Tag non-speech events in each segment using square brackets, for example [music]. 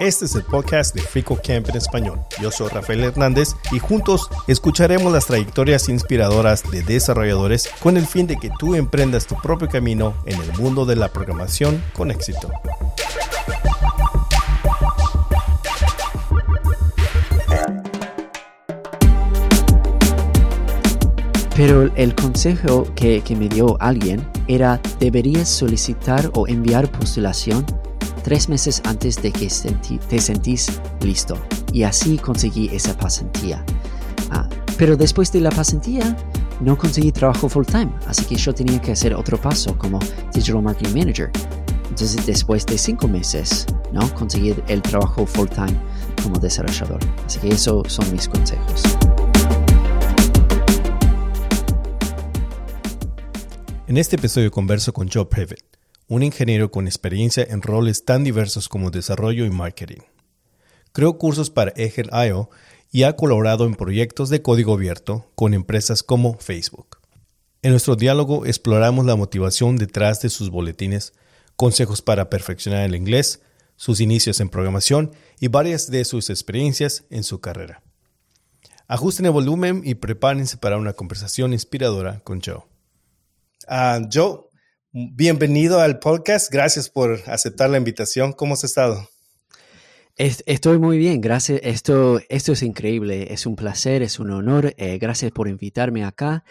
Este es el podcast de Frico Camp en español. Yo soy Rafael Hernández y juntos escucharemos las trayectorias inspiradoras de desarrolladores con el fin de que tú emprendas tu propio camino en el mundo de la programación con éxito. Pero el consejo que, que me dio alguien era deberías solicitar o enviar postulación tres meses antes de que te sentís listo. Y así conseguí esa pasantía. Ah, pero después de la pasantía, no conseguí trabajo full time, así que yo tenía que hacer otro paso como Digital Marketing Manager. Entonces, después de cinco meses, ¿no? Conseguí el trabajo full time como desarrollador. Así que esos son mis consejos. En este episodio converso con Joe Privet, un ingeniero con experiencia en roles tan diversos como desarrollo y marketing. Creó cursos para Eger.io y ha colaborado en proyectos de código abierto con empresas como Facebook. En nuestro diálogo exploramos la motivación detrás de sus boletines, consejos para perfeccionar el inglés, sus inicios en programación y varias de sus experiencias en su carrera. Ajusten el volumen y prepárense para una conversación inspiradora con Joe. Uh, Joe, Bienvenido al podcast. Gracias por aceptar la invitación. ¿Cómo has estado? Estoy muy bien, gracias. Esto, esto es increíble, es un placer, es un honor. Eh, gracias por invitarme acá.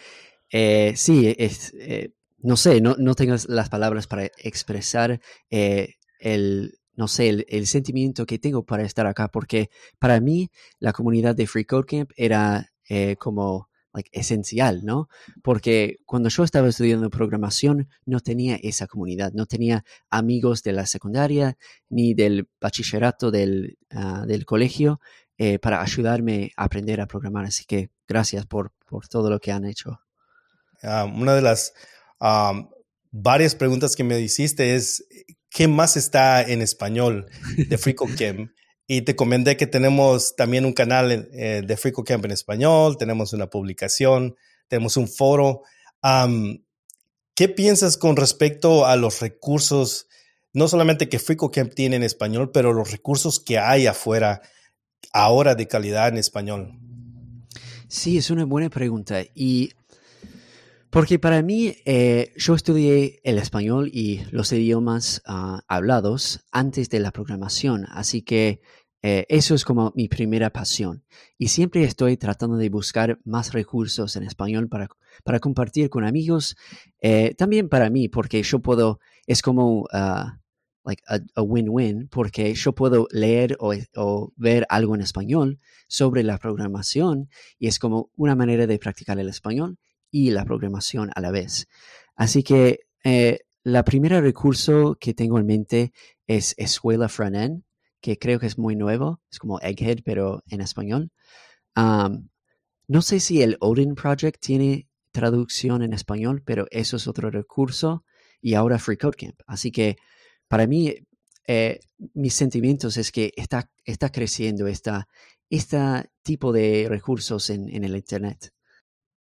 Eh, sí, eh, no sé, no, no tengo las palabras para expresar el, no sé, el, el, sentimiento que tengo para estar acá, porque para mí la comunidad de Free Code Camp era como esencial, ¿no? Porque cuando yo estaba estudiando programación no tenía esa comunidad, no tenía amigos de la secundaria ni del bachillerato del, ah, del colegio eh, para ayudarme a aprender a programar. Así que gracias por, por todo lo que han hecho. Ah, una de las varias preguntas que me hiciste es, ¿qué más está en español de FreeCodeCamp? Y te comenté que tenemos también un canal eh, de Frico Camp en español, tenemos una publicación, tenemos un foro. ¿Qué piensas con respecto a los recursos, no solamente que Frico Camp tiene en español, pero los recursos que hay afuera ahora de calidad en español? Sí, es una buena pregunta. Y porque para mí, eh, yo estudié el español y los idiomas ah, hablados antes de la programación, así que eh, eso es como mi primera pasión. Y siempre estoy tratando de buscar más recursos en español para, para compartir con amigos. Eh, también para mí, porque yo puedo, es como uh, like a win-win, porque yo puedo leer o, o, ver algo en español sobre la programación y es como una manera de practicar el español y la programación a la vez. Así que eh, la primera recurso que tengo en mente es Escuela Frontend que creo que es muy nuevo, es como Egghead, pero en español. no sé si el Odin Project tiene traducción en español, pero eso es otro recurso y ahora Free Code Camp. Así que para mí, eh, mis sentimientos es que está, está creciendo esta, este tipo de recursos en, el Internet.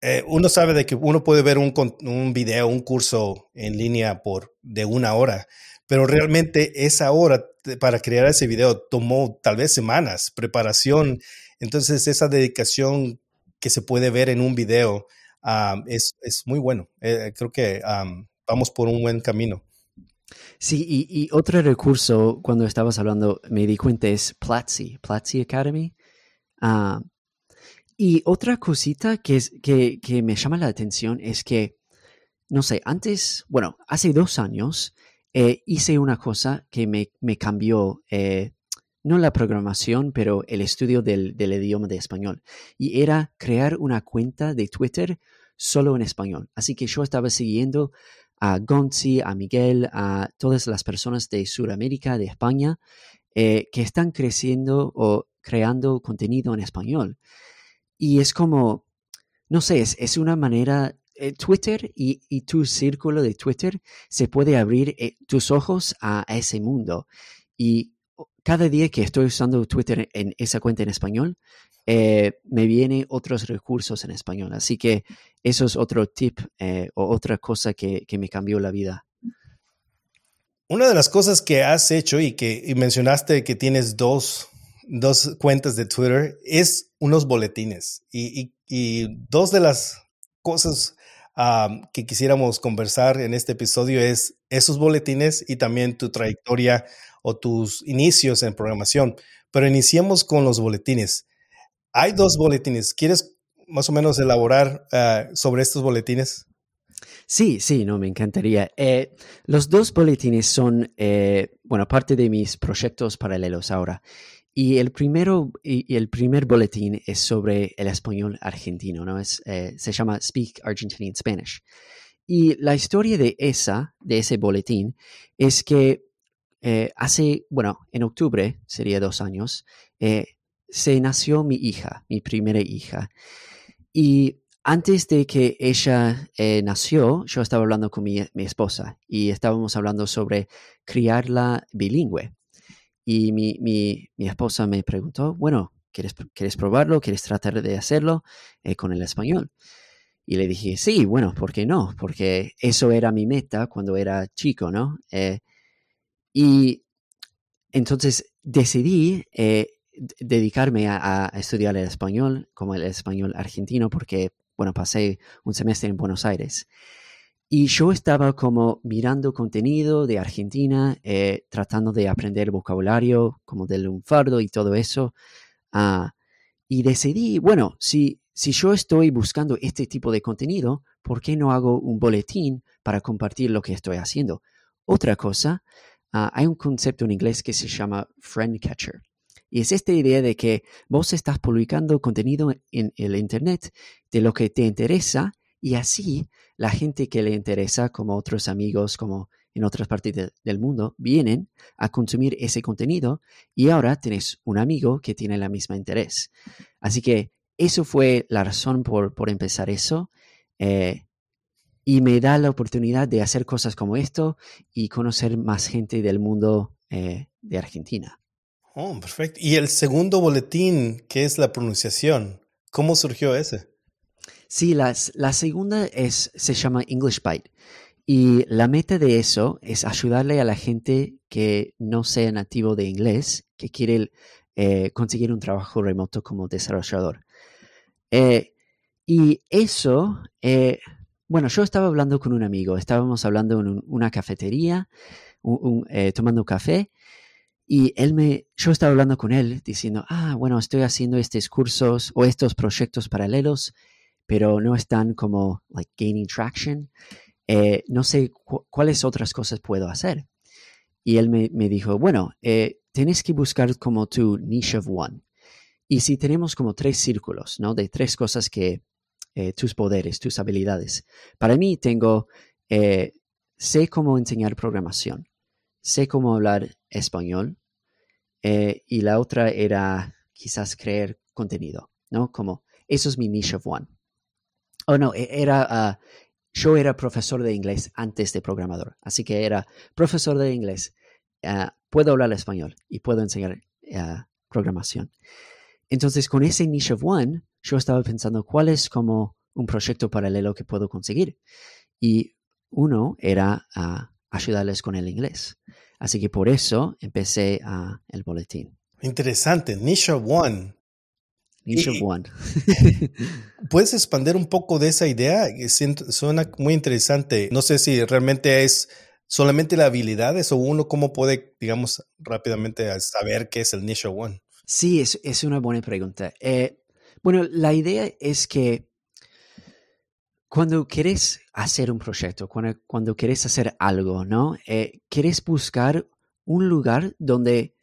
Eh, uno sabe de que uno puede ver un, un, video, un curso en línea por de una hora, pero realmente esa hora para crear ese video tomó tal vez semanas, preparación. Entonces esa dedicación que se puede ver en un video es, es, muy bueno. Eh, creo que vamos por un buen camino. Sí, y, otro recurso, cuando estabas hablando, me di cuenta es Platzi, Platzi Academy. Ah, y otra cosita que, es, que, que, me llama la atención es que, no sé, antes, bueno, hace dos años, eh, hice una cosa que me, cambió, eh, no la programación, pero el estudio del, idioma de español. Y era crear una cuenta de Twitter solo en español. Así que yo estaba siguiendo a Gonzi, a Miguel, a todas las personas de Sudamérica, de España, eh, que están creciendo o creando contenido en español. Y es como, no sé, es una manera eh, Twitter y, tu círculo de Twitter se puede abrir eh, tus ojos a, ese mundo. Y cada día que estoy usando Twitter en esa cuenta en español, eh, me vienen otros recursos en español. Así que eso es otro tip o otra cosa que, me cambió la vida. Una de las cosas que has hecho y que mencionaste que tienes dos, cuentas de Twitter es unos boletines. Y, dos de las cosas que quisiéramos conversar en este episodio es esos boletines y también tu trayectoria o tus inicios en programación. Pero iniciemos con los boletines. Hay dos boletines. ¿Quieres más o menos elaborar ah, sobre estos boletines? Sí, sí, no, me encantaría. Eh, los dos boletines son, eh, bueno, parte de mis proyectos paralelos ahora. Y el primero, y, el primer boletín es sobre el español argentino, ¿no? Es, eh, se llama Speak Argentinian Spanish. Y la historia de esa, de ese boletín, es que hace, bueno, en octubre, sería dos años, se nació mi hija, mi primera hija. Y antes de que ella eh, nació, yo estaba hablando con mi, esposa y estábamos hablando sobre criarla bilingüe. Y mi, mi, mi esposa me preguntó, bueno, ¿quieres, ¿quieres probarlo? ¿Quieres tratar de hacerlo eh, con el español? Y le dije, sí, bueno, ¿por qué no? Porque eso era mi meta cuando era chico, ¿no? Eh, y entonces decidí dedicarme a, estudiar el español, como el español argentino, porque, bueno, pasé un semestre en Buenos Aires. Y yo estaba como mirando contenido de Argentina, eh, tratando de aprender vocabulario como del lunfardo y todo eso. Ah, y decidí, bueno, si, si yo estoy buscando este tipo de contenido, ¿por qué no hago un boletín para compartir lo que estoy haciendo? Otra cosa, ah, hay un concepto en inglés que se llama friend catcher. Y es esta idea de que vos estás publicando contenido en el Internet de lo que te interesa y así la gente que le interesa, como otros amigos, como en otras partes del mundo, vienen a consumir ese contenido y ahora tenés un amigo que tiene la misma interés. Así que eso fue la razón por, empezar eso. Eh, y me da la oportunidad de hacer cosas como esto y conocer más gente del mundo eh, de Argentina. Oh, perfecto. Y el segundo boletín, que es la pronunciación, ¿cómo surgió ese? Sí, la segunda es, se llama English Byte. Y la meta de eso es ayudarle a la gente que no sea nativo de inglés, que quiere eh, conseguir un trabajo remoto como desarrollador. Eh, y eso, eh, bueno, yo estaba hablando con un amigo, estábamos hablando en una cafetería, tomando café, y él me, yo estaba hablando con él diciendo, ah, bueno, estoy haciendo estos cursos o estos proyectos paralelos, pero no están como, like, gaining traction. Eh, no sé cuáles otras cosas puedo hacer. Y él me, dijo, bueno, eh, tienes que buscar como tu niche of one. Y si tenemos como tres círculos, ¿no? De tres cosas que, eh, tus poderes, tus habilidades. Para mí tengo, sé cómo enseñar programación, sé cómo hablar español, eh, y la otra era quizás crear contenido, ¿no? Como, eso es mi niche of one. Oh, no, e, era, ah, yo era profesor de inglés antes de programador, así que era profesor de inglés, ah, puedo hablar español y puedo enseñar ah, programación. Entonces, con ese niche of one, yo estaba pensando cuál es como un proyecto paralelo que puedo conseguir. Y uno era ayudarles con el inglés. Así que por eso empecé el boletín. Interesante, Nisha One. Nisha One. [laughs] ¿Puedes expandir un poco de esa idea? Suena muy interesante. No sé si realmente es solamente la habilidad o uno cómo puede, digamos, rápidamente saber qué es el Nisha One. Sí, es, es una buena pregunta. Eh, bueno, la idea es que cuando quieres hacer un proyecto, cuando, cuando quieres hacer algo, ¿no? Eh, quieres buscar un lugar donde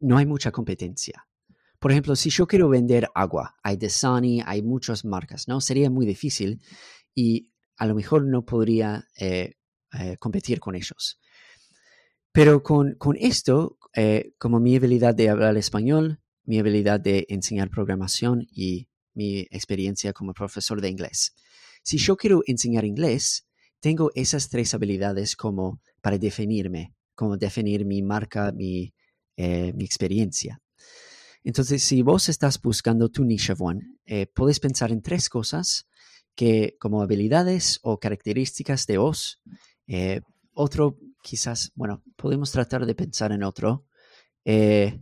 no hay mucha competencia. Por ejemplo, si yo quiero vender agua, hay Dasani, hay muchas marcas, ¿no? Sería muy difícil y a lo mejor no podría eh, eh, competir con ellos. Pero con, con esto, como mi habilidad de hablar español, mi habilidad de enseñar programación y mi experiencia como profesor de inglés, si yo quiero enseñar inglés, tengo esas tres habilidades como para definirme, como definir mi marca, mi, eh, mi experiencia. Entonces, si vos estás buscando tu niche one, eh, puedes pensar en tres cosas que como habilidades o características de vos. Eh, otro, quizás, bueno, podemos tratar de pensar en otro. Eh,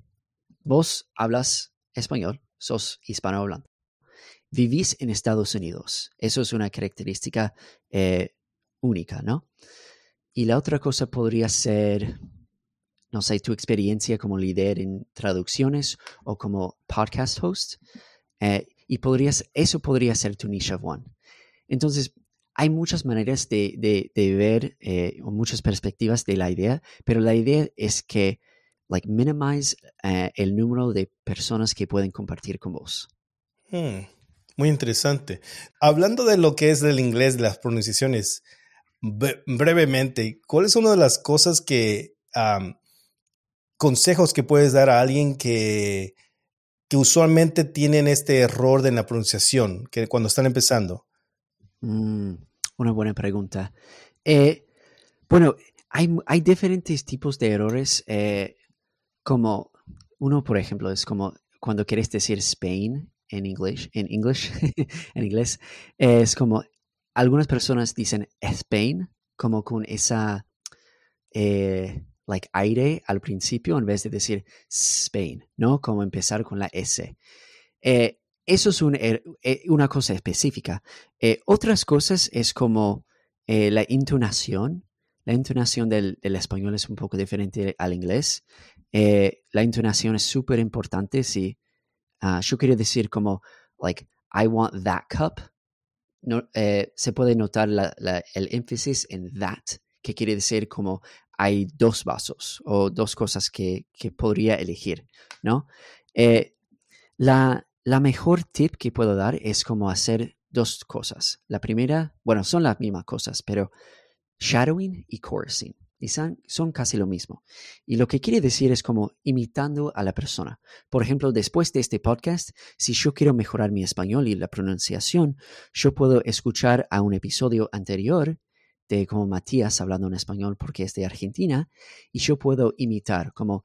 vos hablas español, sos hispanohablante. Vivís en Estados Unidos. Eso es una característica única, ¿no? Y la otra cosa podría ser, no sé, tu experiencia como líder en traducciones o como podcast host. Eh, y podrías, eso podría ser tu niche of one. Entonces, hay muchas maneras de, ver eh, o muchas perspectivas de la idea, pero la idea es que, like, minimize eh, el número de personas que pueden compartir con vos. Hmm, muy interesante. Hablando de lo que es del inglés, de las pronunciaciones, brevemente, ¿cuál es una de las cosas que, consejos que puedes dar a alguien que, usualmente tienen este error de la pronunciación, que cuando están empezando? Mm, una buena pregunta. Eh, bueno, hay, diferentes tipos de errores, eh, como uno, por ejemplo, es como cuando quieres decir Spain en inglés, en English, [laughs] en inglés, es como algunas personas dicen Spain como con esa eh, like aire al principio en vez de decir Spain, ¿no? Como empezar con la S. Eh, eso es er, eh, una cosa específica. otras cosas es como la intonación. La intonación del, español es un poco diferente al inglés. la intonación es súper importante. Si ah, yo quiero decir como, like, I want that cup, eh, se puede notar el énfasis en that, que quiere decir como hay dos vasos o dos cosas que, podría elegir, ¿no? Eh, la, la mejor tip que puedo dar es como hacer dos cosas. La primera, bueno, son las mismas cosas, pero shadowing y chorusing. Y son, casi lo mismo. Y lo que quiere decir es como imitando a la persona. Por ejemplo, después de este podcast, si yo quiero mejorar mi español y la pronunciación, yo puedo escuchar a un episodio anterior de como Matías hablando en español porque es de Argentina y yo puedo imitar, como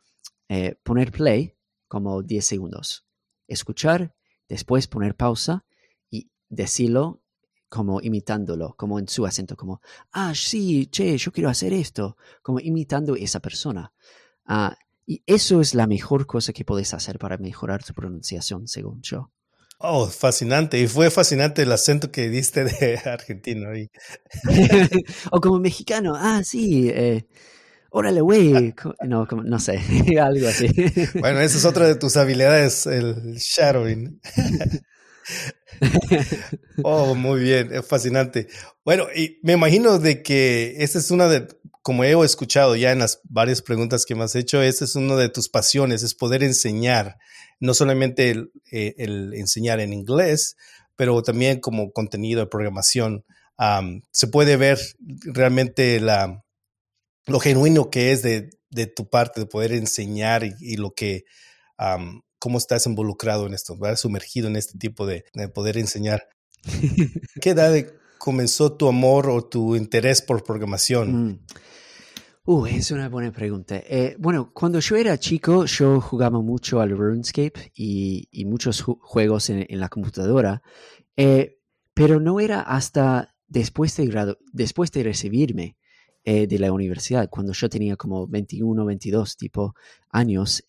eh, poner play como 10 segundos, escuchar, después poner pausa y decirlo como imitándolo, como en su acento, como, ah, sí, che, yo quiero hacer esto, como imitando esa persona. Ah, y eso es la mejor cosa que puedes hacer para mejorar tu pronunciación, según yo. Oh, fascinante. Y fue fascinante el acento que diste de [laughs] argentino. [laughs] o como mexicano, ah, sí, eh, órale, güey. No, no sé, [laughs] algo así. bueno, esa es otra de tus habilidades, el shadowing. oh, muy bien, es fascinante. Bueno, y me imagino de que esta es una de, como he escuchado ya en las varias preguntas que me has hecho, esta es una de tus pasiones, es poder enseñar, no solamente el, eh, enseñar en inglés, pero también como contenido de programación. se puede ver realmente la, lo genuino que es de, tu parte de poder enseñar y, lo que cómo estás involucrado en esto, ¿verdad? sumergido en este tipo de, poder enseñar. [laughs] ¿Qué edad comenzó tu amor o tu interés por programación? Mm. Uh, es una buena pregunta. Eh, bueno, cuando yo era chico, yo jugaba mucho al RuneScape y, muchos juegos en, la computadora, eh, pero no era hasta después de, grado después de recibirme eh, de la universidad, cuando yo tenía como 21, 22 tipo años,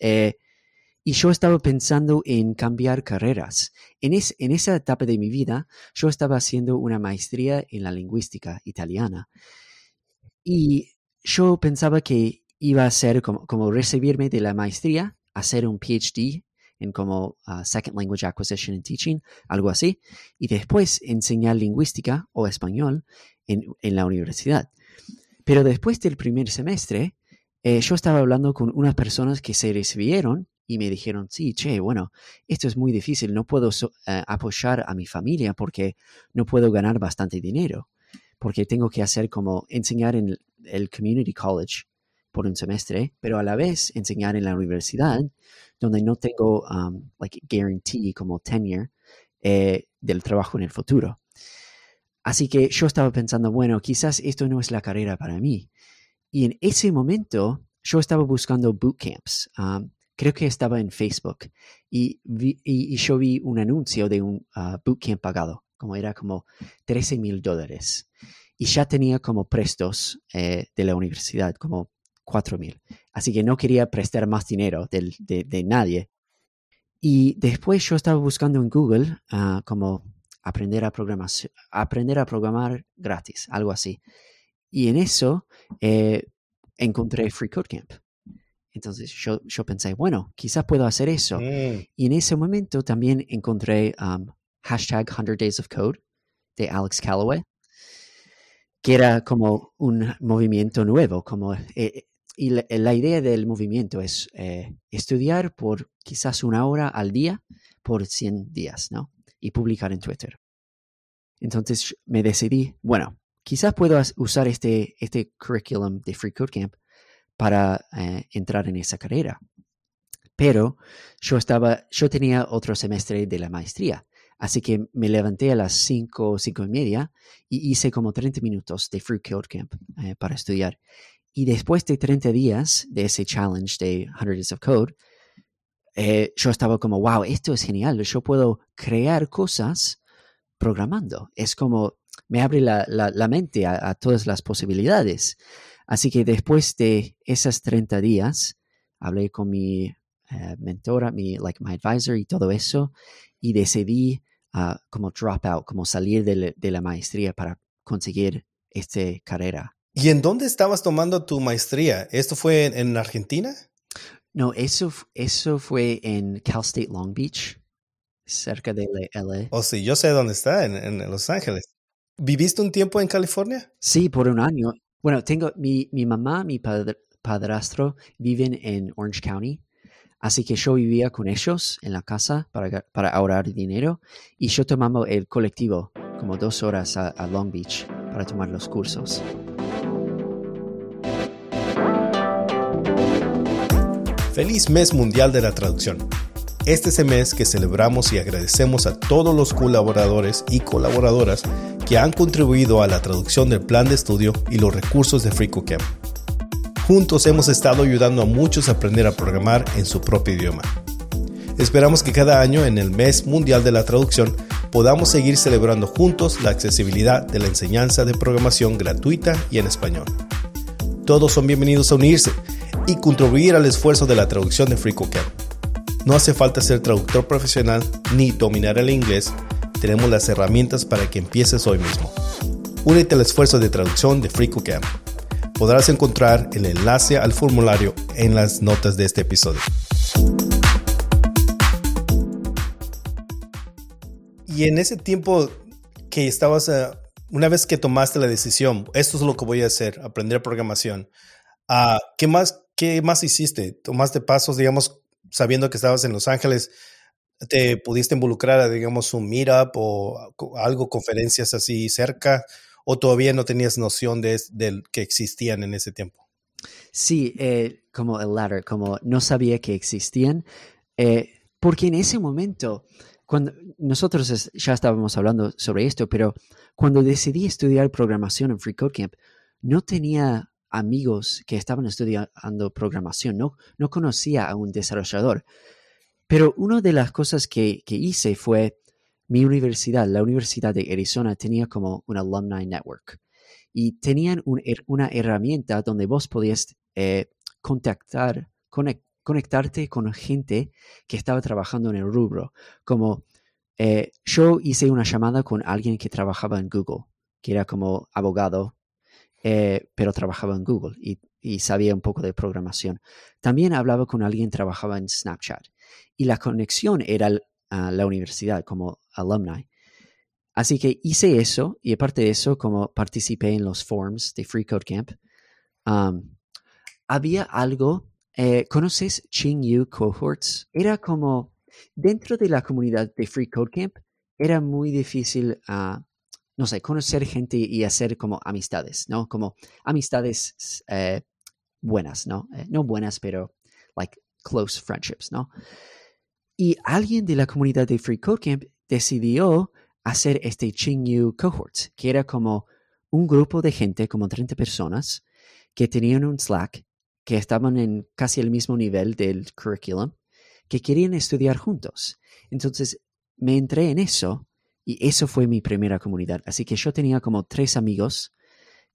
y yo estaba pensando en cambiar carreras. En, en esa etapa de mi vida, yo estaba haciendo una maestría en la lingüística italiana. Y yo pensaba que iba a ser como, recibirme de la maestría, hacer un PhD en como uh, Second Language Acquisition and Teaching, algo así, y después enseñar lingüística o español en, la universidad. Pero después del primer semestre, eh, yo estaba hablando con unas personas que se recibieron y me dijeron, sí, che, bueno, esto es muy difícil, no puedo eh, apoyar a mi familia porque no puedo ganar bastante dinero, porque tengo que hacer como enseñar en el community college por un semestre, pero a la vez enseñar en la universidad, donde no tengo, um, like, guarantee como tenure eh, del trabajo en el futuro. Así que yo estaba pensando, bueno, quizás esto no es la carrera para mí. Y en ese momento yo estaba buscando bootcamps. Um, creo que estaba en Facebook y, y, yo vi un anuncio de un uh, bootcamp pagado, como era como 13 mil dólares. Y ya tenía como prestos eh, de la universidad, como 4 mil. Así que no quería prestar más dinero de, de, nadie. Y después yo estaba buscando en Google uh, como aprender a, aprender a programar gratis, algo así. Y en eso eh, encontré Free Code Camp. Entonces yo, yo pensé, bueno, quizás puedo hacer eso. Mm. Y en ese momento también encontré um, hashtag 100 Days of Code de Alex Calloway, que era como un movimiento nuevo, como... Eh, y la, idea del movimiento es eh, estudiar por quizás una hora al día por 100 días, ¿no? Y publicar en Twitter. Entonces me decidí, bueno, quizás puedo usar este, este curriculum de Free Code Camp para eh, entrar en esa carrera. Pero yo estaba, yo tenía otro semestre de la maestría, así que me levanté a las 5, cinco y media y hice como 30 minutos de Free Code Camp eh, para estudiar. Y después de 30 días de ese challenge de 100 Days of Code, eh, yo estaba como, wow, esto es genial, yo puedo crear cosas programando. Es como, me abre la, la, mente a, todas las posibilidades. Así que después de esas 30 días, hablé con mi eh, mentora, mi, like, my advisor y todo eso, y decidí uh, como drop out, como salir de, de la maestría para conseguir esta carrera. ¿Y en dónde estabas tomando tu maestría? ¿Esto fue en, Argentina? No, eso, eso fue en Cal State Long Beach, cerca de LA. Oh, sí, yo sé dónde está, en, en Los Ángeles. ¿Viviste un tiempo en California? Sí, por un año. Bueno, tengo mi, mi mamá, mi padrastro viven en Orange County, así que yo vivía con ellos en la casa para, ahorrar dinero y yo tomaba el colectivo como dos horas a, Long Beach para tomar los cursos. Feliz Mes Mundial de la Traducción. Este es el mes que celebramos y agradecemos a todos los colaboradores y colaboradoras que han contribuido a la traducción del plan de estudio y los recursos de FreeCodeCamp. Juntos hemos estado ayudando a muchos a aprender a programar en su propio idioma. Esperamos que cada año en el mes mundial de la traducción podamos seguir celebrando juntos la accesibilidad de la enseñanza de programación gratuita y en español. Todos son bienvenidos a unirse y contribuir al esfuerzo de la traducción de FreeCodeCamp. No hace falta ser traductor profesional ni dominar el inglés, tenemos las herramientas para que empieces hoy mismo. Únete al esfuerzo de traducción de FreeCodeCamp. Podrás encontrar el enlace al formulario en las notas de este episodio. Y en ese tiempo que estabas, eh, una vez que tomaste la decisión, esto es lo que voy a hacer, aprender programación, uh, ¿qué, más, ¿qué más hiciste? ¿Tomaste pasos, digamos, sabiendo que estabas en Los Ángeles, te pudiste involucrar a, digamos, un meetup o algo, conferencias así cerca, o todavía no tenías noción de, que existían en ese tiempo? Sí, eh, como el latter, como no sabía que existían, eh, porque en ese momento, cuando nosotros ya estábamos hablando sobre esto, pero cuando decidí estudiar programación en Free Code Camp, no tenía amigos que estaban estudiando programación, no, no conocía a un desarrollador. Pero una de las cosas que, hice fue mi universidad, la Universidad de Arizona, tenía como un alumni network y tenían una herramienta donde vos podías eh, contactar, conectarte con gente que estaba trabajando en el rubro. Como eh, yo hice una llamada con alguien que trabajaba en Google, que era como abogado eh, pero trabajaba en Google y, sabía un poco de programación. También hablaba con alguien que trabajaba en Snapchat y la conexión era a la universidad como alumni. Así que hice eso y aparte de eso, como participé en los forums de Free Code Camp, había algo, eh, ¿conoces Yu Cohorts? Era como, dentro de la comunidad de Free Code Camp, era muy difícil uh, no sé, conocer gente y hacer como amistades, ¿no? Como amistades eh, buenas, ¿no? Eh, no buenas, pero like close friendships, ¿no? Y alguien de la comunidad de Free Code Camp decidió hacer este Yu Cohorts, que era como un grupo de gente, como 30 personas, que tenían un Slack que estaban en casi el mismo nivel del currículum que querían estudiar juntos. Entonces me entré en eso y eso fue mi primera comunidad. Así que yo tenía como tres amigos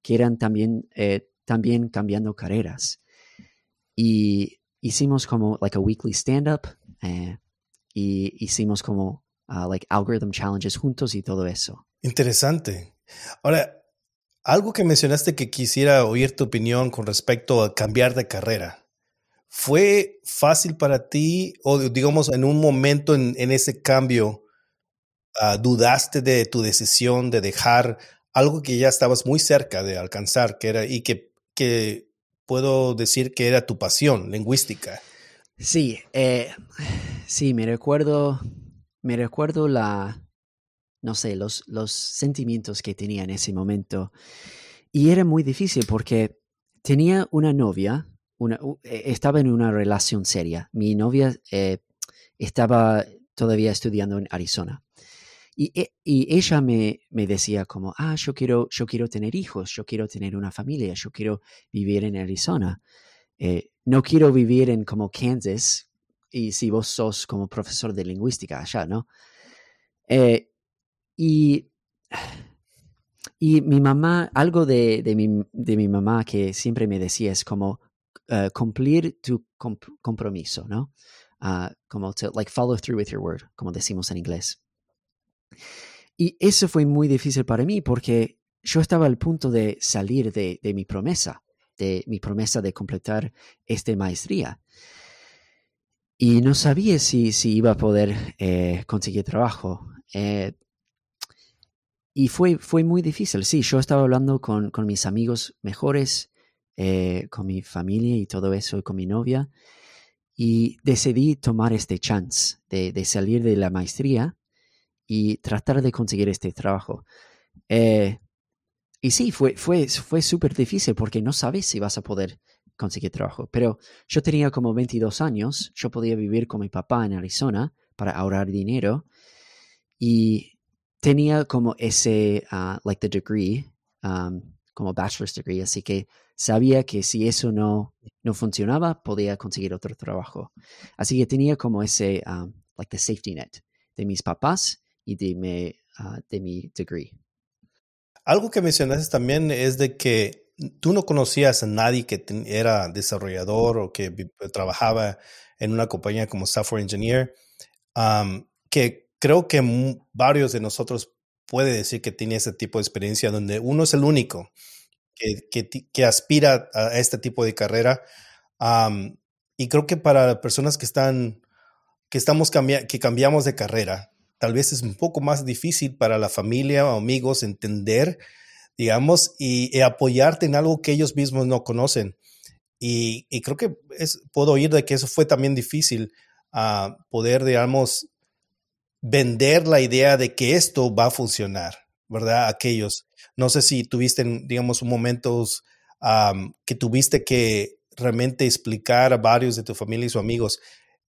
que eran también, eh, también cambiando carreras. Y hicimos como like a weekly stand-up eh, y hicimos como uh, like algorithm challenges juntos y todo eso. Interesante. Ahora, algo que mencionaste que quisiera oír tu opinión con respecto a cambiar de carrera. ¿Fue fácil para ti o digamos en un momento en, ese cambio uh, dudaste de tu decisión de dejar algo que ya estabas muy cerca de alcanzar que era y que, que puedo decir que era tu pasión lingüística? Sí, eh, sí, me recuerdo, me recuerdo la, no sé, los, los sentimientos que tenía en ese momento. Y era muy difícil porque tenía una novia, una, e, estaba en una relación seria. Mi novia eh, estaba todavía estudiando en Arizona. Y, e, y ella me, me, decía como, ah, yo quiero, yo quiero tener hijos, yo quiero tener una familia, yo quiero vivir en Arizona. Eh, no quiero vivir en como Kansas y si vos sos como profesor de lingüística allá, ¿no? Eh, y, y mi mamá, algo de, de, mi, de, mi, mamá que siempre me decía es como uh, cumplir tu comp compromiso, ¿no? Uh, como to, like, follow through with your word, como decimos en inglés. Y eso fue muy difícil para mí porque yo estaba al punto de salir de, de mi promesa de mi promesa de completar esta maestría. Y no sabía si, si iba a poder eh, conseguir trabajo. Eh, y fue, fue muy difícil. Sí, yo estaba hablando con, con mis amigos mejores, eh, con mi familia y todo eso, y con mi novia. Y decidí tomar este chance de, de salir de la maestría y tratar de conseguir este trabajo. Y sí, fue, fue, fue súper difícil porque no sabes si vas a poder conseguir trabajo. Pero yo tenía como 22 años, yo podía vivir con mi papá en Arizona para ahorrar dinero y tenía como ese, uh, like the degree, um, como bachelor's degree, así que sabía que si eso no, no funcionaba, podía conseguir otro trabajo. Así que tenía como ese, um, like the safety net de mis papás y de mi, uh, de mi degree. Algo que mencionaste también es de que tú no conocías a nadie que era desarrollador o que trabajaba en una compañía como software engineer, que creo que varios de nosotros puede decir que tiene ese tipo de experiencia donde uno es el único que, aspira a este tipo de carrera. y creo que para personas que están, que estamos que cambiamos de carrera, tal vez es un poco más difícil para la familia o amigos entender, digamos, y, apoyarte en algo que ellos mismos no conocen. Y, creo que es, puedo oír de que eso fue también difícil a poder, digamos, vender la idea de que esto va a funcionar, ¿verdad? Aquellos. No sé si tuviste, digamos, momentos que tuviste que realmente explicar a varios de tu familia y sus amigos,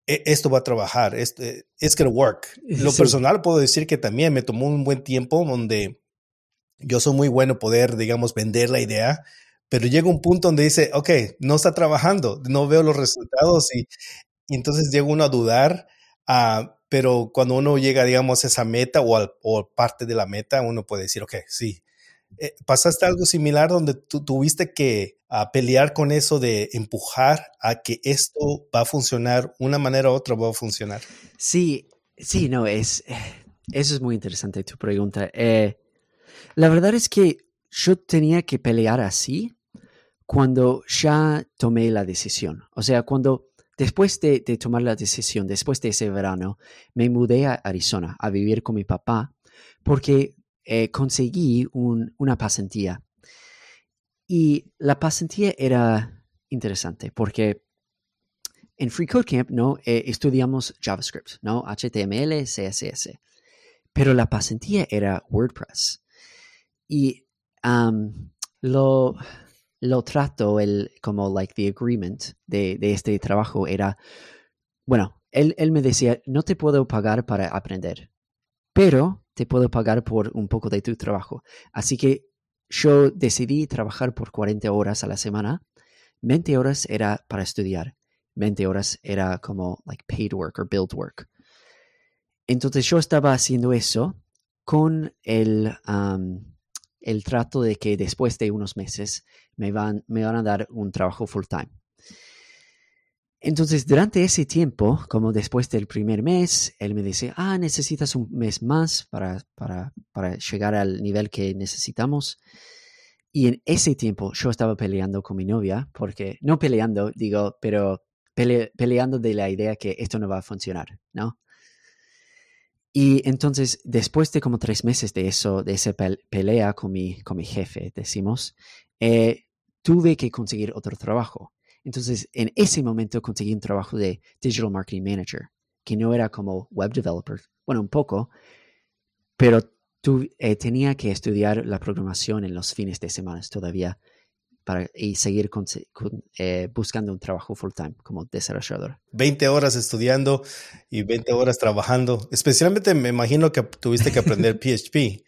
e, esto va a trabajar, es que work. Lo personal puedo decir que también me tomó un buen tiempo donde yo soy muy bueno poder, digamos, vender la idea, pero llega un punto donde dice, ok, no está trabajando, no veo los resultados y, entonces llega uno a dudar, uh, pero cuando uno llega, digamos, a esa meta o, o parte de la meta, uno puede decir, ok, sí, eh, ¿Pasaste algo similar donde tú tuviste que ah, pelear con eso de empujar a que esto va a funcionar, una manera u otra va a funcionar? Sí, sí, no, es, eso es muy interesante tu pregunta. Eh, la verdad es que yo tenía que pelear así cuando ya tomé la decisión. O sea, cuando después de, tomar la decisión, después de ese verano, me mudé a Arizona a vivir con mi papá porque eh, conseguí una pasantía. Y la pasantía era interesante porque en Free Code Camp ¿no? Eh, estudiamos JavaScript, ¿no? HTML, CSS. Pero la pasantía era WordPress. Y lo, lo trato el, como like the agreement de, este trabajo era, bueno, él, él me decía, no te puedo pagar para aprender, pero te puedo pagar por un poco de tu trabajo. Así que yo decidí trabajar por 40 horas a la semana 20 horas era para estudiar, 20 horas era como like paid work or build work. Entonces yo estaba haciendo eso con el, el trato de que después de unos meses me van, me van a dar un trabajo full time. Entonces, durante ese tiempo, como después del primer mes, él me dice, ah, necesitas un mes más para, para, para llegar al nivel que necesitamos. Y en ese tiempo yo estaba peleando con mi novia, porque, no peleando, digo, pero peleando de la idea que esto no va a funcionar, ¿no? Y entonces, después de como tres meses de eso, de esa pelea con mi, con mi jefe, decimos, eh, tuve que conseguir otro trabajo. Entonces, en ese momento conseguí un trabajo de Digital Marketing Manager, que no era como web developer, bueno, un poco, pero eh, tenía que estudiar la programación en los fines de semana todavía para, y seguir eh, buscando un trabajo full time como desarrollador. 20 horas estudiando y 20 horas trabajando. Especialmente me imagino que tuviste que aprender [laughs] PHP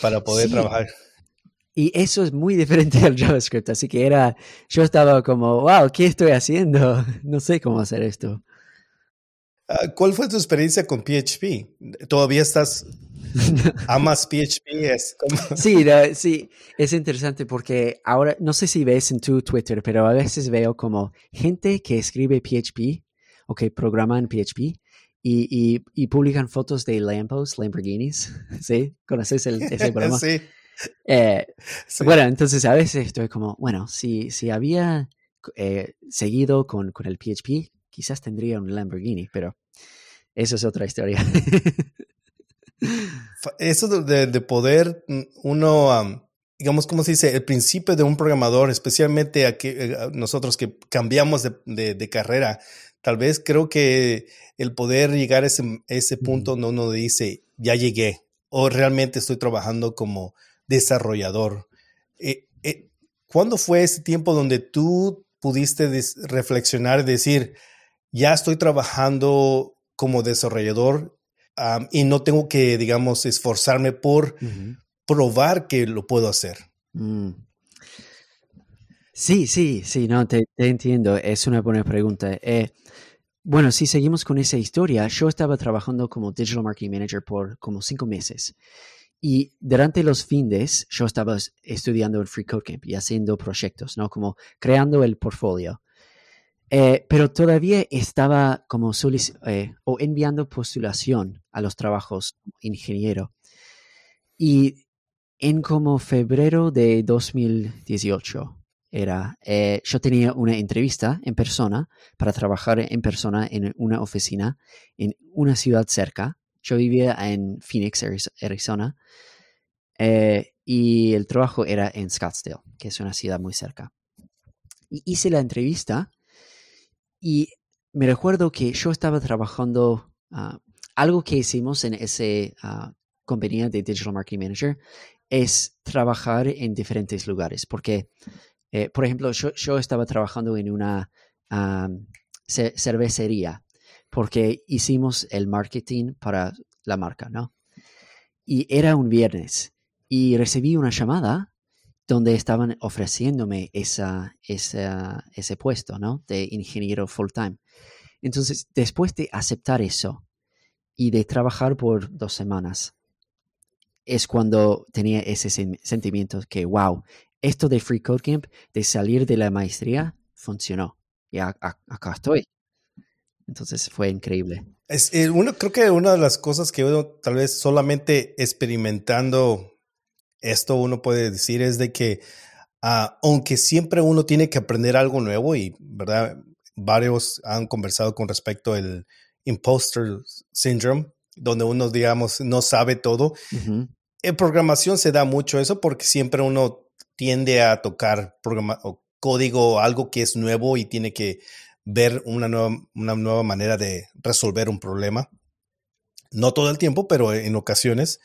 para poder trabajar. Y eso es muy diferente al JavaScript, así que era, yo estaba como, wow, ¿qué estoy haciendo? [laughs] No sé cómo hacer esto. Ah, ¿Cuál fue tu experiencia con PHP? ¿Todavía estás, amas PHP? [laughs] Sí, sí, es interesante porque ahora, no sé si ves en tu Twitter, pero a veces veo como gente que escribe PHP o que programa en PHP y, y, publican fotos de Lambos, Lamborghinis, [laughs] ¿sí? ¿Conoces el, ese [laughs] programa? sí. Eh, bueno, entonces a veces estoy como, bueno, si, si había eh, seguido con, con, el PHP, quizás tendría un Lamborghini, pero eso es otra historia. [laughs] eso de, de poder mm, uno, digamos, ¿cómo se dice? El principio de un programador, especialmente aquí, eh, nosotros que cambiamos de, de, carrera, tal vez creo que el poder llegar a ese, ese punto donde uno dice, ya llegué, o realmente estoy trabajando como desarrollador. Eh, eh, ¿Cuándo fue ese tiempo donde tú pudiste reflexionar y decir, ya estoy trabajando como desarrollador y no tengo que, digamos, esforzarme por probar que lo puedo hacer? Mm. Sí, sí, sí, no, te, entiendo. Es una buena pregunta. Eh, bueno, si seguimos con esa historia, yo estaba trabajando como Digital Marketing Manager por como cinco meses. Y durante los fines yo estaba estudiando en Free Code Camp y haciendo proyectos, ¿no? Como creando el portfolio. Eh, pero todavía estaba como eh, o enviando postulación a los trabajos ingeniero. Y en como febrero de 2018 era, eh, yo tenía una entrevista en persona para trabajar en persona en una oficina en una ciudad cerca yo vivía en Phoenix, Arizona, eh, y el trabajo era en Scottsdale, que es una ciudad muy cerca. Y hice la entrevista y me recuerdo que yo estaba trabajando, ah, algo que hicimos en esa ah, compañía de Digital Marketing Manager es trabajar en diferentes lugares, porque, eh, por ejemplo, yo, estaba trabajando en una ah, cervecería porque hicimos el marketing para la marca, ¿no? Y era un viernes y recibí una llamada donde estaban ofreciéndome esa, ese puesto, ¿no? De ingeniero full time. Entonces, después de aceptar eso y de trabajar por dos semanas, es cuando tenía ese sentimiento que, wow, esto de Free Code Camp, de salir de la maestría, funcionó. Y acá estoy. Entonces fue increíble. Es, eh, uno, creo que una de las cosas que uno tal vez solamente experimentando esto uno puede decir es de que ah, aunque siempre uno tiene que aprender algo nuevo y, ¿verdad? Varios han conversado con respecto al imposter syndrome, donde uno, digamos, no sabe todo. En programación se da mucho eso porque siempre uno tiende a tocar programa o código, algo que es nuevo y tiene que ver una nueva, una nueva manera de resolver un problema. No todo el tiempo, pero en ocasiones.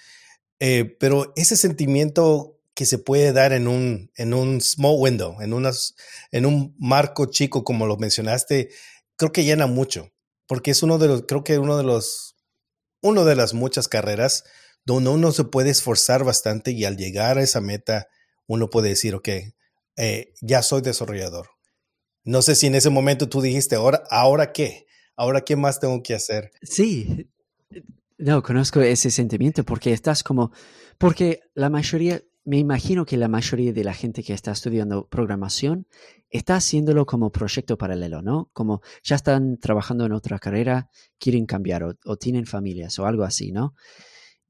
Eh, pero ese sentimiento que se puede dar en un, en un small window, en, unas, en un marco chico, como lo mencionaste, creo que llena mucho, porque es uno de los, creo que uno de los, uno de las muchas carreras donde uno se puede esforzar bastante y al llegar a esa meta, uno puede decir, ok, eh, ya soy desarrollador, No sé si en ese momento tú dijiste, ahora, ¿ahora qué? ¿Ahora qué más tengo que hacer? Sí, no, conozco ese sentimiento porque estás como, porque la mayoría, me imagino que la mayoría de la gente que está estudiando programación está haciéndolo como proyecto paralelo, ¿no? Como ya están trabajando en otra carrera, quieren cambiar o, tienen familias o algo así, ¿no?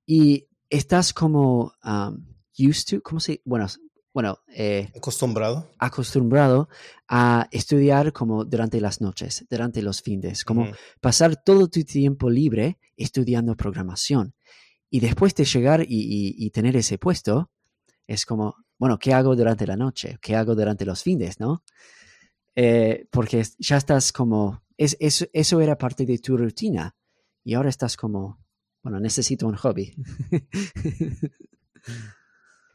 Y estás como um, used to, ¿cómo se? Bueno, bueno, eh, acostumbrado. Acostumbrado a estudiar como durante las noches, durante los fines, como pasar todo tu tiempo libre estudiando programación. Y después de llegar y, tener ese puesto, es como, bueno, ¿qué hago durante la noche? ¿Qué hago durante los fines, no? Eh, porque ya estás como, es, eso era parte de tu rutina y ahora estás como, bueno, necesito un hobby. [laughs]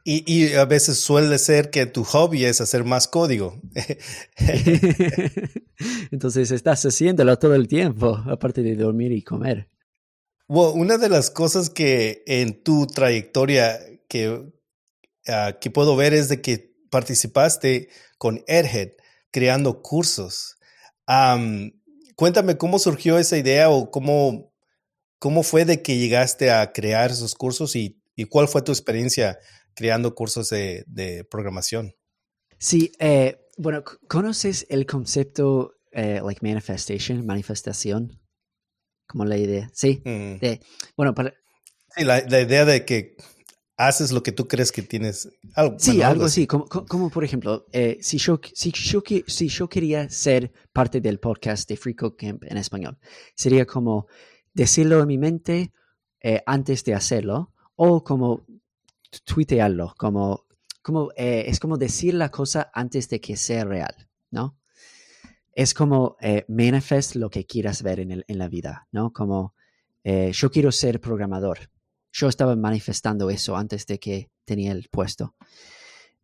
Y, a veces suele ser que tu hobby es hacer más código. [laughs] Entonces estás haciéndolo todo el tiempo, aparte de dormir y comer. una de las cosas que en tu trayectoria que, ah, que puedo ver es de que participaste con Airhead creando cursos. cuéntame cómo surgió esa idea o cómo, cómo fue de que llegaste a crear esos cursos y, y cuál fue tu experiencia creando cursos de, programación. Sí, eh, bueno, ¿conoces el concepto eh, like manifestation, manifestación? Como la idea, ¿sí? Mm. bueno, para... Sí, la, idea de que haces lo que tú crees que tienes. Algo, sí, algo, así, como, como, por ejemplo, eh, si, yo, si, yo, si yo quería ser parte del podcast de Free Camp en español, sería como decirlo en mi mente antes de hacerlo o como tuitearlo, como, como eh, es como decir la cosa antes de que sea real, ¿no? Es como eh, manifest lo que quieras ver en, el, en la vida, ¿no? Como eh, yo quiero ser programador. Yo estaba manifestando eso antes de que tenía el puesto.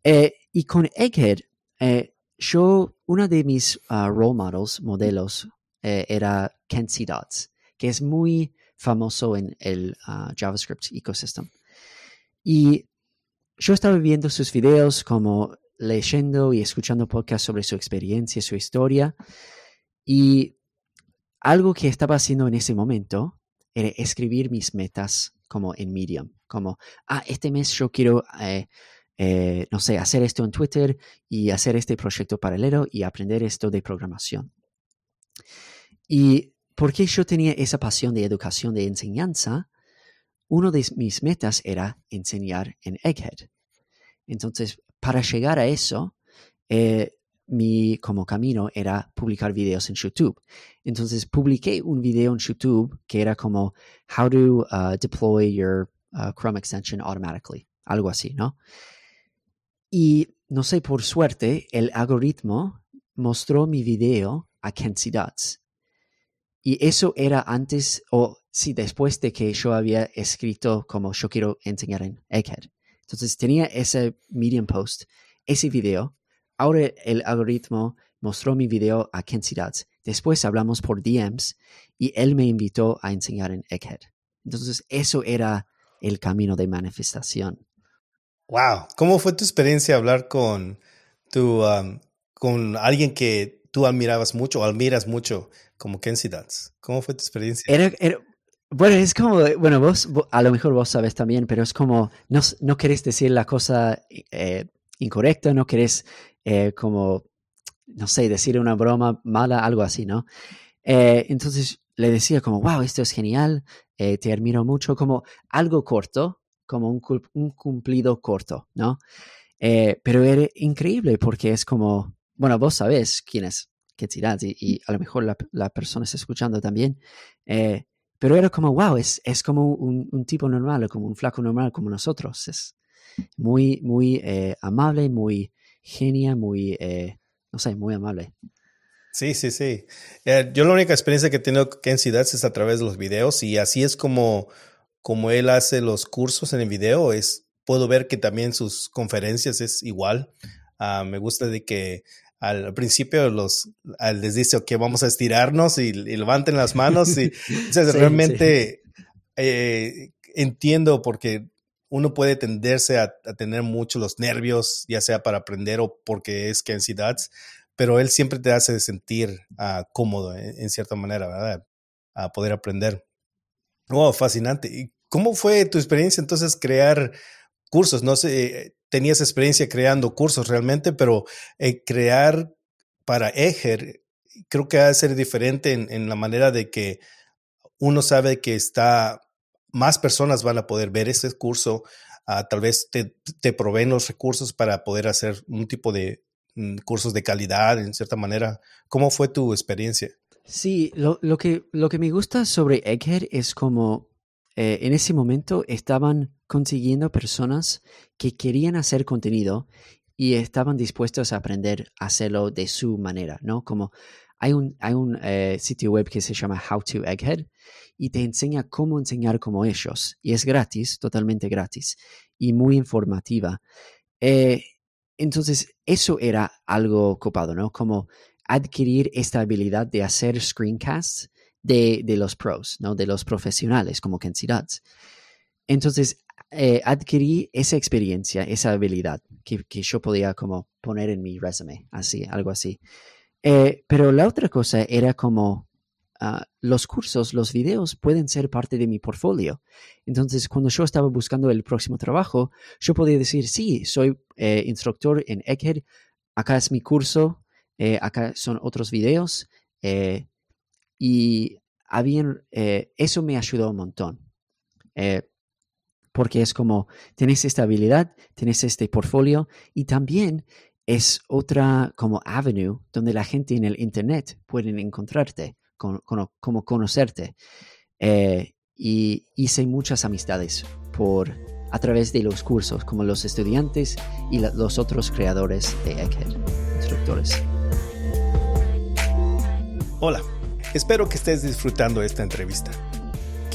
y con Egghead, yo, uno de mis uh, role models, modelos, era Kenzie Dots, que es muy famoso en el uh, JavaScript ecosystem. Y yo estaba viendo sus videos como leyendo y escuchando podcasts sobre su experiencia, su historia. Y algo que estaba haciendo en ese momento era escribir mis metas como en Medium, como, ah, este mes yo quiero, eh, eh, no sé, hacer esto en Twitter y hacer este proyecto paralelo y aprender esto de programación. Y porque yo tenía esa pasión de educación, de enseñanza, uno de mis metas era enseñar en Egghead. Entonces, para llegar a eso, eh, mi como camino era publicar videos en YouTube. Entonces, publiqué un video en YouTube que era como How to uh, deploy your uh, Chrome extension automatically, algo así, ¿no? Y no sé, por suerte, el algoritmo mostró mi video a Kenzie Dots. Y eso era antes o sí, después de que yo había escrito como yo quiero enseñar en Egghead. Entonces tenía ese Medium post, ese video. Ahora el algoritmo mostró mi video a Kenzie. Después hablamos por DMs y él me invitó a enseñar en Egghead. Entonces eso era el camino de manifestación. Wow, ¿cómo fue tu experiencia hablar con tu, um, con alguien que tú admirabas mucho o admiras mucho como Kenzie Dance. ¿Cómo fue tu experiencia? bueno, es como, bueno, vos, a lo mejor vos sabes también, pero es como, no, no querés decir la cosa eh, incorrecta, no querés eh, como, no sé, decir una broma mala, algo así, ¿no? Eh, entonces le decía como, wow, esto es genial, te admiro mucho, como algo corto, como un, un cumplido corto, ¿no? pero era increíble porque es como, bueno, vos sabés quién es y, y a lo mejor la, la persona está escuchando también. Eh, pero era como, wow, es, es como un, un, tipo normal, como un flaco normal como nosotros. Es muy, muy eh, amable, muy genia, muy, eh, no sé, muy amable. Sí, sí, sí. yo la única experiencia que he tenido con Kenzie es a través de los videos y así es como, como él hace los cursos en el video. Es, puedo ver que también sus conferencias es igual. Ah, me gusta de que al principio los, les dice, que vamos a estirarnos y, levanten las manos. Y [laughs] realmente eh, entiendo porque uno puede tenderse a, tener mucho los nervios, ya sea para aprender o porque es que ansiedad, pero él siempre te hace sentir ah, cómodo en, cierta manera, ¿verdad? A poder aprender. Wow, fascinante. ¿Y cómo fue tu experiencia entonces crear cursos? No sé, tenías experiencia creando cursos realmente, pero eh, crear para Eger creo que va a ser diferente en, la manera de que uno sabe que está, más personas van a poder ver ese curso, ah, tal vez te, te, proveen los recursos para poder hacer un tipo de mm, cursos de calidad, en cierta manera. ¿Cómo fue tu experiencia? Sí, lo, lo que, lo que me gusta sobre Egghead es como eh, en ese momento estaban consiguiendo personas que querían hacer contenido y estaban dispuestos a aprender a hacerlo de su manera, ¿no? Como hay un, hay un eh, sitio web que se llama How to Egghead y te enseña cómo enseñar como ellos. Y es gratis, totalmente gratis y muy informativa. Eh, entonces, eso era algo copado, ¿no? Como adquirir esta habilidad de hacer screencasts de, de los pros, ¿no? De los profesionales como Kenzie Entonces, eh, adquirí esa experiencia, esa habilidad que, yo podía como poner en mi resume, así, algo así. Eh, pero la otra cosa era como uh, los cursos, los videos pueden ser parte de mi portfolio. Entonces, cuando yo estaba buscando el próximo trabajo, yo podía decir, sí, soy eh, instructor en Egghead, acá es mi curso, acá son otros videos. Y habían, eso me ayudó un montón. Porque es como, tienes esta habilidad, tienes este portfolio y también es otra como avenue donde la gente en el Internet pueden encontrarte, como conocerte. y hice muchas amistades por, a través de los cursos, como los estudiantes y los otros creadores de Egghead, instructores. Hola, espero que estés disfrutando esta entrevista.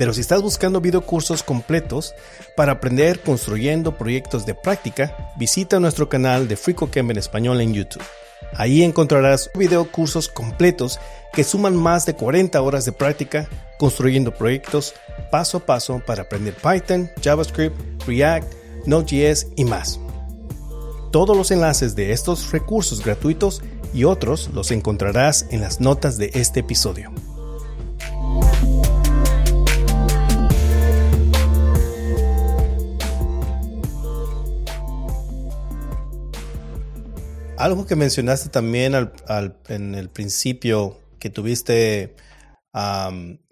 Pero si estás buscando videocursos completos para aprender construyendo proyectos de práctica, visita nuestro canal de FreeCodeCamp en español en YouTube. Ahí encontrarás videocursos completos que suman más de 40 horas de práctica construyendo proyectos paso a paso para aprender Python, JavaScript, React, Node.js y más. Todos los enlaces de estos recursos gratuitos y otros los encontrarás en las notas de este episodio. Algo que mencionaste también en el principio, que tuviste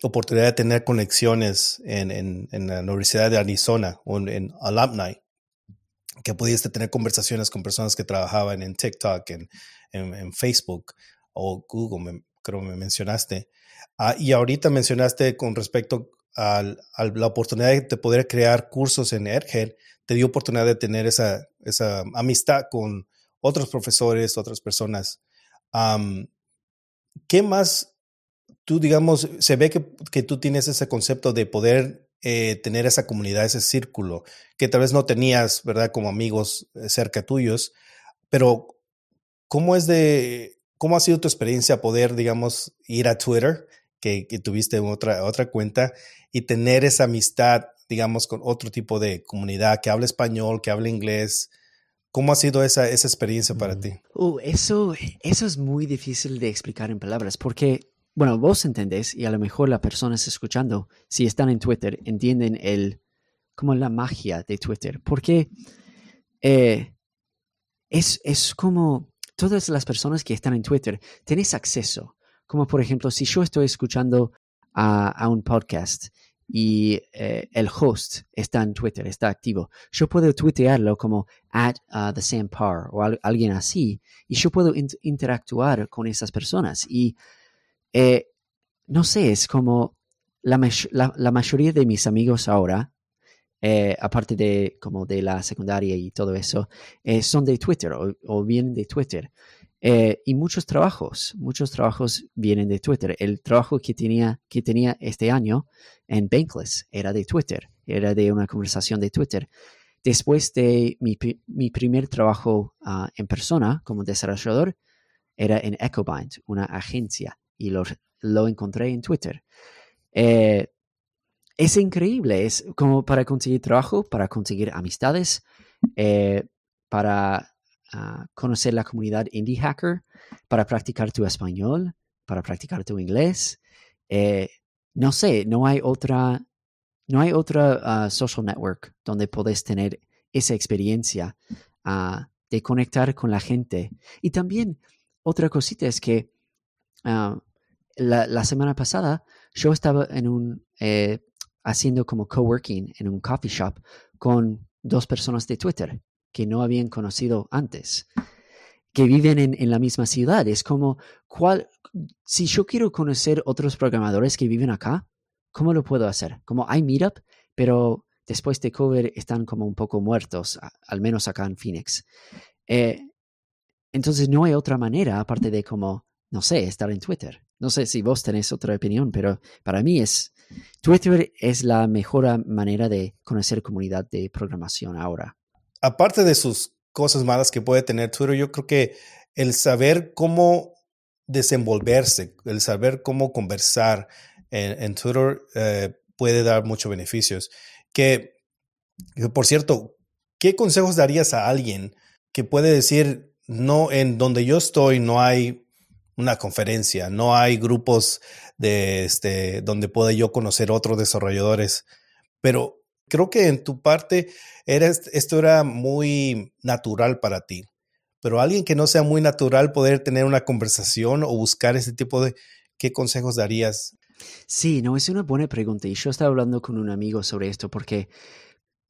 oportunidad de tener conexiones en, la Universidad de Arizona o en, Alumni, que pudiste tener conversaciones con personas que trabajaban en TikTok, en, Facebook o Google, creo que me mencionaste. Ah, y ahorita mencionaste con respecto a, la oportunidad de poder crear cursos en Airhead, te dio oportunidad de tener esa, esa amistad con otros profesores, otras personas. ¿Qué más tú, digamos, se ve que, que, tú tienes ese concepto de poder eh, tener esa comunidad, ese círculo, que tal vez no tenías, ¿verdad? Como amigos eh, cerca tuyos, pero ¿cómo es de, cómo ha sido tu experiencia poder, digamos, ir a Twitter, que, tuviste otra, otra cuenta, y tener esa amistad, digamos, con otro tipo de comunidad que habla español, que habla inglés, ¿Cómo ha sido esa, esa experiencia para mm. ti? Uh, eso, eso es muy difícil de explicar en palabras porque, bueno, vos entendés y a lo mejor las personas escuchando, si están en Twitter, entienden el, como la magia de Twitter. Porque eh, es, es como todas las personas que están en Twitter, tenés acceso. Como por ejemplo, si yo estoy escuchando a, a un podcast y eh, el host está en Twitter, está activo, yo puedo tuitearlo como at uh, the same par o alguien así y yo puedo interactuar con esas personas. Y eh, no sé, es como la, la, mayoría de mis amigos ahora, eh, aparte de como de la secundaria y todo eso, son de Twitter o, o vienen de Twitter. Eh, y muchos trabajos, muchos trabajos vienen de Twitter. El trabajo que tenía, que tenía este año en Bankless era de Twitter. era de una conversación de Twitter. Después de mi, primer trabajo ah, en persona como desarrollador, era en EchoBind, una agencia, y lo, lo encontré en Twitter. Eh, es increíble, es como para conseguir trabajo, para conseguir amistades, eh, para ah, conocer la comunidad indie hacker, para practicar tu español, para practicar tu inglés. Eh, no sé, no hay otra, no hay otra ah, social network donde puedes tener esa experiencia ah, de conectar con la gente. Y también otra cosita es que la, la, semana pasada yo estaba en un eh, haciendo como coworking en un coffee shop con dos personas de Twitter que no habían conocido antes, que viven en, la misma ciudad. Es como, ¿cuál, si yo quiero conocer otros programadores que viven acá, ¿cómo lo puedo hacer? Como hay Meetup, pero después de cover están como un poco muertos, al menos acá en Phoenix. Eh, entonces no hay otra manera aparte de como, no sé, estar en Twitter. No sé si vos tenés otra opinión, pero para mí es Twitter es la mejor manera de conocer comunidad de programación ahora. Aparte de sus cosas malas que puede tener Twitter, yo creo que el saber cómo desenvolverse, el saber cómo conversar en, Twitter eh, puede dar muchos beneficios. Que, por cierto, ¿qué consejos darías a alguien que puede decir, no, en donde yo estoy no hay una conferencia, no hay grupos de este, donde pueda yo conocer otros desarrolladores, pero creo que en tu parte era, esto era muy natural para ti. Pero alguien que no sea muy natural poder tener una conversación o buscar ese tipo de, ¿qué consejos darías? Sí, no, es una buena pregunta. Y yo estaba hablando con un amigo sobre esto porque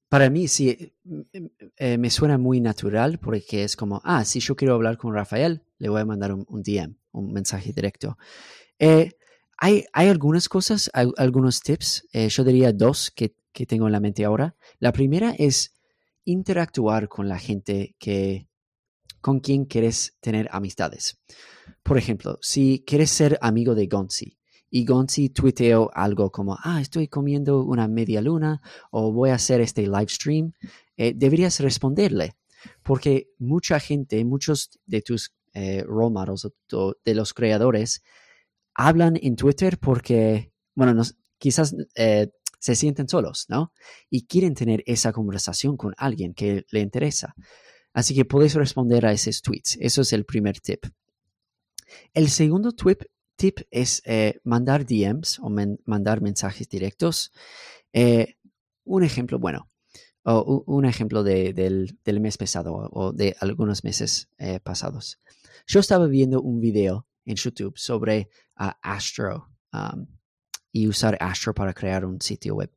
para mí sí, eh, eh, me suena muy natural porque es como, ah, si yo quiero hablar con Rafael, le voy a mandar un, DM, un mensaje directo. Eh, hay, hay, algunas cosas, algunos tips, yo diría dos que, que, tengo en la mente ahora. La primera es interactuar con la gente que, con quien quieres tener amistades. Por ejemplo, si quieres ser amigo de Gonzi, y Gonzi tuiteó algo como, ah, estoy comiendo una media luna o voy a hacer este live stream, eh, deberías responderle, porque mucha gente, muchos de tus eh, role models, de los creadores, hablan en Twitter porque, bueno, quizás eh, se sienten solos, ¿no? Y quieren tener esa conversación con alguien que le interesa. Así que puedes responder a esos tweets. Eso es el primer tip. El segundo tip, es eh, mandar DMs o mandar mensajes directos. Eh, un ejemplo, bueno, un ejemplo del, mes pasado o de algunos meses eh, pasados. Yo estaba viendo un video en YouTube sobre Astro um, y usar Astro para crear un sitio web.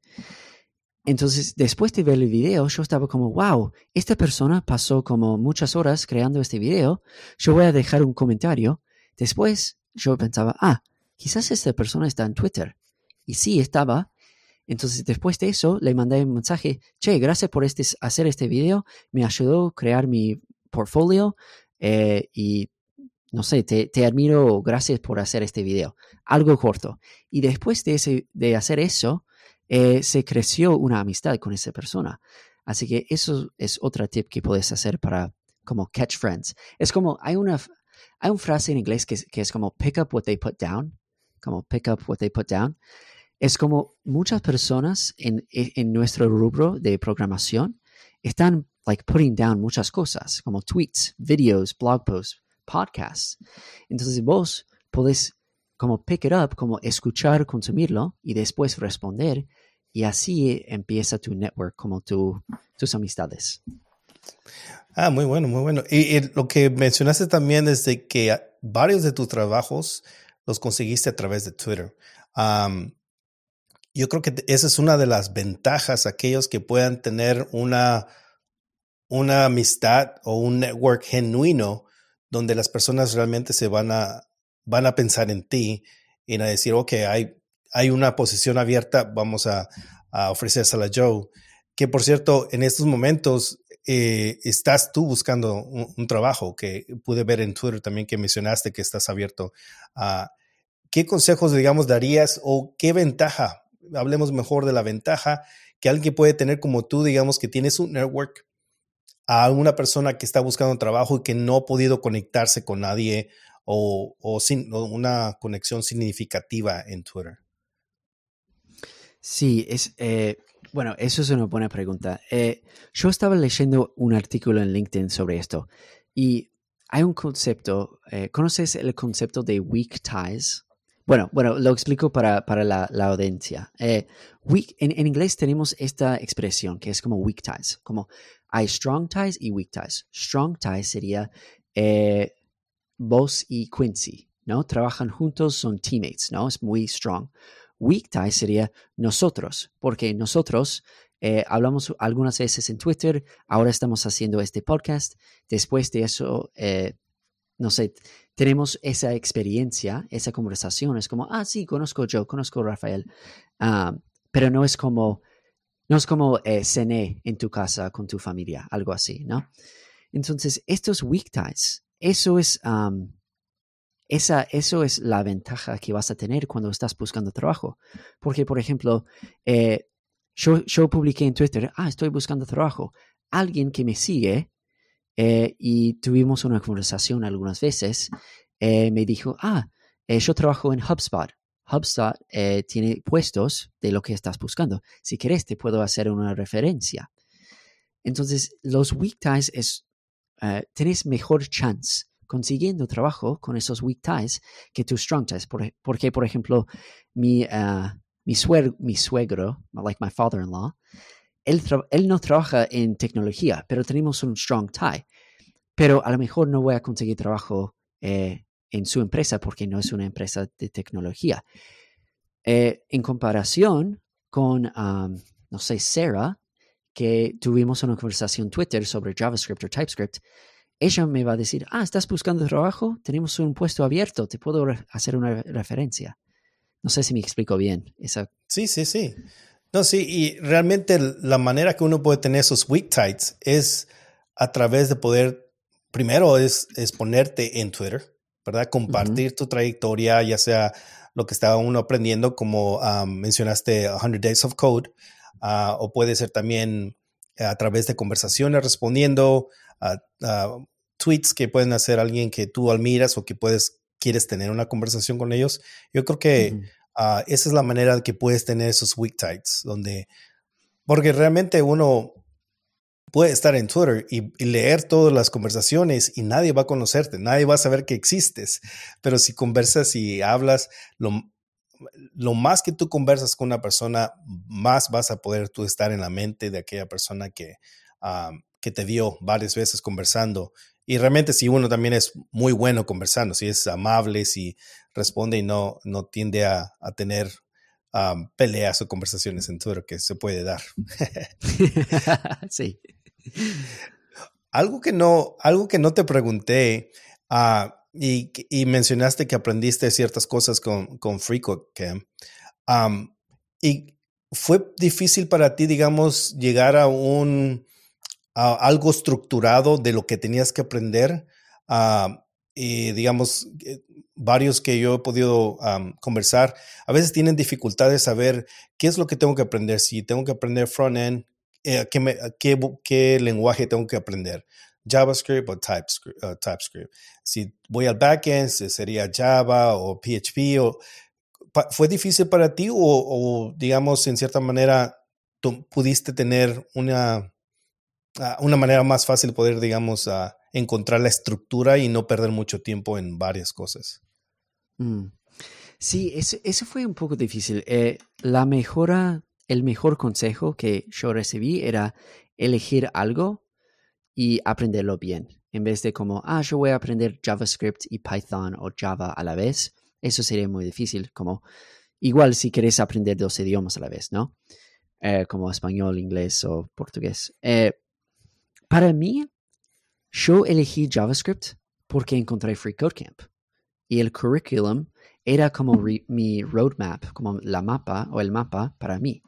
Entonces, después de ver el video, yo estaba como, wow, esta persona pasó como muchas horas creando este video, yo voy a dejar un comentario. Después yo pensaba, ah, quizás esta persona está en Twitter. Y sí, estaba. Entonces, después de eso, le mandé un mensaje, che, gracias por este, hacer este video, me ayudó a crear mi portfolio eh, y no sé, te, te, admiro, gracias por hacer este video. Algo corto. Y después de, ese, de hacer eso, eh, se creció una amistad con esa persona. Así que eso es otra tip que puedes hacer para como catch friends. Es como, hay una, hay una frase en inglés que, que, es como pick up what they put down, como pick up what they put down. Es como muchas personas en, en nuestro rubro de programación están like putting down muchas cosas, como tweets, videos, blog posts, podcasts. Entonces vos podés como pick it up, como escuchar, consumirlo y después responder. Y así empieza tu network, como tu, tus amistades. Ah, muy bueno, muy bueno. Y, lo que mencionaste también es de que varios de tus trabajos los conseguiste a través de Twitter. yo creo que esa es una de las ventajas, aquellos que puedan tener una, una amistad o un network genuino donde las personas realmente se van a, van a pensar en ti y a decir, ok, hay, hay una posición abierta, vamos a, a ofrecérsela a Joe. Que por cierto, en estos momentos eh, estás tú buscando un, trabajo que pude ver en Twitter también que mencionaste que estás abierto qué consejos, digamos, darías o qué ventaja, hablemos mejor de la ventaja que alguien puede tener como tú, digamos, que tienes un network a una persona que está buscando trabajo y que no ha podido conectarse con nadie o, sin, una conexión significativa en Twitter? Sí, es, eh, bueno, eso es una buena pregunta. Eh, yo estaba leyendo un artículo en LinkedIn sobre esto y hay un concepto, eh, ¿conoces el concepto de weak ties? Bueno, bueno, lo explico para, la, audiencia. weak, en, en, inglés tenemos esta expresión que es como weak ties, como hay strong ties y weak ties. Strong ties sería vos y Quincy, ¿no? Trabajan juntos, son teammates, ¿no? Es muy strong. Weak ties sería nosotros, porque nosotros eh, hablamos algunas veces en Twitter, ahora estamos haciendo este podcast, después de eso, eh, no sé, tenemos esa experiencia, esa conversación, es como, ah, sí, conozco yo, conozco Rafael, ah, pero no es como, no es como eh, cené en tu casa con tu familia, algo así, ¿no? Entonces, estos weak ties, eso es, esa, eso es la ventaja que vas a tener cuando estás buscando trabajo. Porque, por ejemplo, eh, yo, yo, publiqué en Twitter, ah, estoy buscando trabajo. Alguien que me sigue eh, y tuvimos una conversación algunas veces, eh, me dijo, ah, yo trabajo en HubSpot. HubSpot tiene puestos de lo que estás buscando. Si quieres, te puedo hacer una referencia. Entonces, los weak ties es tenés mejor chance consiguiendo trabajo con esos weak ties que tus strong ties. porque, por ejemplo, mi, uh, mi, mi suegro, like my father-in-law, él, no trabaja en tecnología, pero tenemos un strong tie. Pero a lo mejor no voy a conseguir trabajo eh, en su empresa porque no es una empresa de tecnología. Eh, en comparación con, um, no sé, Sarah, que tuvimos una conversación en Twitter sobre JavaScript o TypeScript, ella me va a decir, ah, ¿estás buscando trabajo? Tenemos un puesto abierto, te puedo hacer una referencia. No sé si me explico bien. Sí, sí, sí. No, sí, y realmente la manera que uno puede tener esos weak tights es a través de poder, primero es, es ponerte en Twitter, ¿verdad? Compartir tu trayectoria, ya sea lo que estaba uno aprendiendo, como mencionaste, 100 Days of Code, Ah, o puede ser también a través de conversaciones respondiendo a, tweets que pueden hacer alguien que tú admiras o que puedes quieres tener una conversación con ellos. Yo creo que ah, esa es la manera que puedes tener esos weak tights, donde, porque realmente uno puede estar en Twitter y, leer todas las conversaciones y nadie va a conocerte, nadie va a saber que existes, pero si conversas y hablas, lo, lo más que tú conversas con una persona, más vas a poder tú estar en la mente de aquella persona que, que te vio varias veces conversando. Y realmente si uno también es muy bueno conversando, si es amable, si responde y no, no tiende a, tener peleas o conversaciones en Twitter que se puede dar. [laughs] sí. Algo que no, algo que no te pregunté, uh, y, y, mencionaste que aprendiste ciertas cosas con, con FreeCodeCamp. y fue difícil para ti, digamos, llegar a un algo estructurado de lo que tenías que aprender. y digamos, eh, varios que yo he podido conversar, a veces tienen dificultades de saber qué es lo que tengo que aprender. Si tengo que aprender front-end, eh, ¿qué, qué, qué lenguaje tengo que aprender? JavaScript o TypeScript. Uh, TypeScript. Si voy al backend, sería Java o PHP. O, ¿Fue difícil para ti o, digamos, en cierta manera, tú pudiste tener una, una manera más fácil de poder, digamos, uh, encontrar la estructura y no perder mucho tiempo en varias cosas? Mm. Sí, eso, eso, fue un poco difícil. Eh, la mejora, el mejor consejo que yo recibí era elegir algo y aprenderlo bien. En vez de como, ah, yo voy a aprender JavaScript y Python o Java a la vez, eso sería muy difícil. Como, igual si quieres aprender dos idiomas a la vez, ¿no? Eh, como español, inglés o portugués. Eh, para mí, yo elegí JavaScript porque encontré FreeCodeCamp y el curriculum era como mi roadmap, como la mapa o el mapa para mí.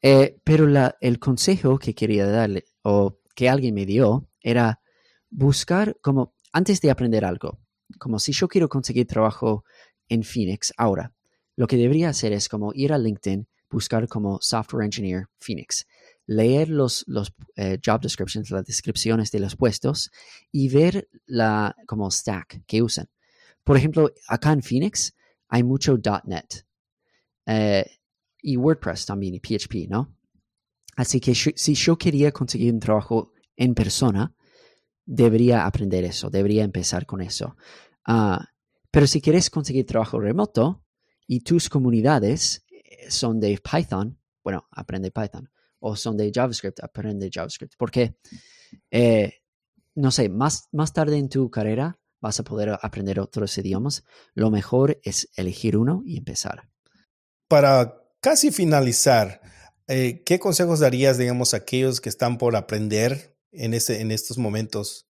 Eh, pero la, el consejo que quería darle, o que alguien me dio era buscar como, antes de aprender algo, como si yo quiero conseguir trabajo en Phoenix ahora, lo que debería hacer es como ir a LinkedIn, buscar como Software Engineer Phoenix, leer los, los eh, job descriptions, las descripciones de los puestos y ver la como stack que usan. Por ejemplo, acá en Phoenix hay mucho .NET eh, y WordPress también y PHP, ¿no? Así que si yo quería conseguir un trabajo en persona, debería aprender eso, debería empezar con eso. Ah, pero si quieres conseguir trabajo remoto y tus comunidades eh, son de Python, bueno, aprende Python. O son de JavaScript, aprende JavaScript. Porque, eh, no sé, más, más tarde en tu carrera vas a poder aprender otros idiomas. Lo mejor es elegir uno y empezar. Para casi finalizar, eh, ¿qué consejos darías, digamos, a aquellos que están por aprender en, ese, en estos momentos?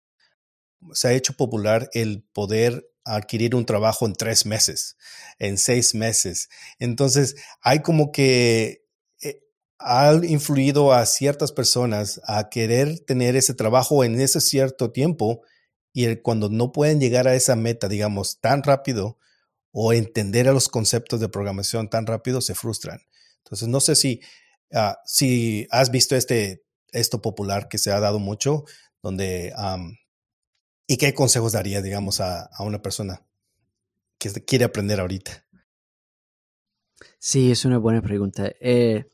Se ha hecho popular el poder adquirir un trabajo en tres meses, en seis meses. Entonces, hay como que ha influido a ciertas personas a querer tener ese trabajo en ese cierto tiempo y cuando no pueden llegar a esa meta, digamos, tan rápido o entender a los conceptos de programación tan rápido, se frustran. Entonces, no sé si, ah, si has visto este, esto popular que se ha dado mucho, donde ¿Y qué consejos daría, digamos, a, una persona que quiere aprender ahorita? Sí, es una buena pregunta. Eh,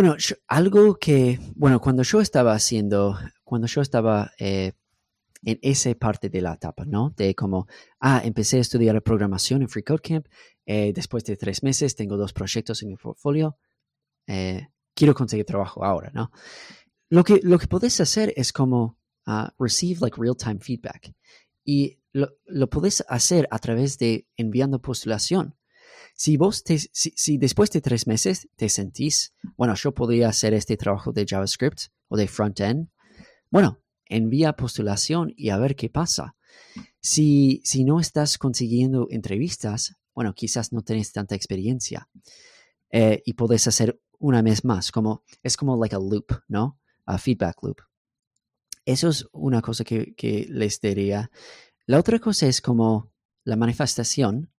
bueno, algo que, bueno, cuando yo estaba haciendo, cuando yo estaba eh, en esa parte de la etapa, ¿no? De como, ah, empecé a estudiar programación en Free Code Camp, eh, después de tres meses tengo dos proyectos en mi portfolio, quiero conseguir trabajo ahora, ¿no? Lo que, lo que podés hacer es como uh, receive like real-time feedback. Y lo, lo podés hacer a través de enviando postulación. Si vos te, si, si, después de tres meses te sentís, bueno, yo podría hacer este trabajo de JavaScript o de front-end, bueno, envía postulación y a ver qué pasa. Si, si no estás consiguiendo entrevistas, bueno, quizás no tenés tanta experiencia eh, y podés hacer una vez más, como, es como like a loop, ¿no? A feedback loop. Eso es una cosa que, les diría. La otra cosa es como la manifestación,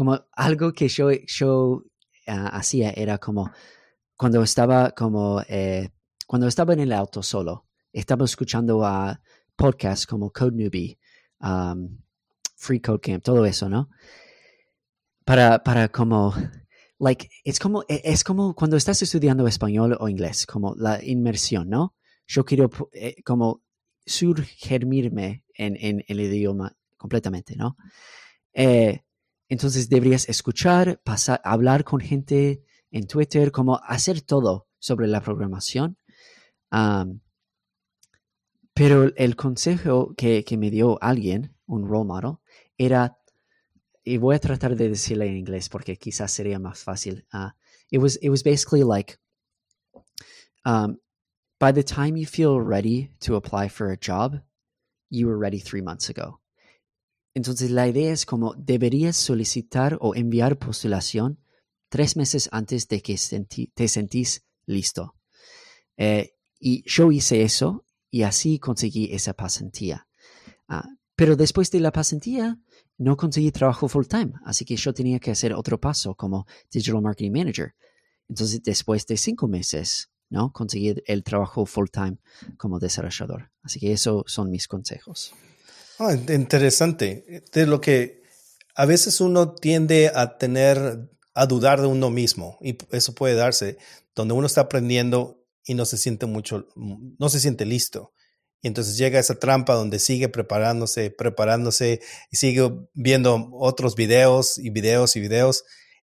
como algo que yo, yo ah, hacía era como cuando estaba como eh, cuando estaba en el auto solo, estaba escuchando a podcasts como Code Newbie, Free Code Camp, todo eso, ¿no? Para, para como, like, es como, e, es como cuando estás estudiando español o inglés, como la inmersión, ¿no? yo quiero eh, como surgirme en, en, el idioma completamente, ¿no? Eh, entonces deberías escuchar, pasar, hablar con gente en Twitter, como hacer todo sobre la programación. pero el consejo que, que, me dio alguien, un role model, era, y voy a tratar de decirle en inglés porque quizás sería más fácil. Uh, it was it was basically like um, by the time you feel ready to apply for a job, you were ready three months ago. Entonces la idea es como deberías solicitar o enviar postulación tres meses antes de que te sentís listo. Eh, y yo hice eso y así conseguí esa pasantía. Ah, pero después de la pasantía no conseguí trabajo full time, así que yo tenía que hacer otro paso como Digital Marketing Manager. Entonces después de cinco meses ¿no? Conseguir el trabajo full time como desarrollador. Así que esos son mis consejos. Ah, interesante. De lo que a veces uno tiende a tener, a dudar de uno mismo y eso puede darse donde uno está aprendiendo y no se siente mucho, no se siente listo. Y entonces llega esa trampa donde sigue preparándose, preparándose y sigue viendo otros videos y videos y videos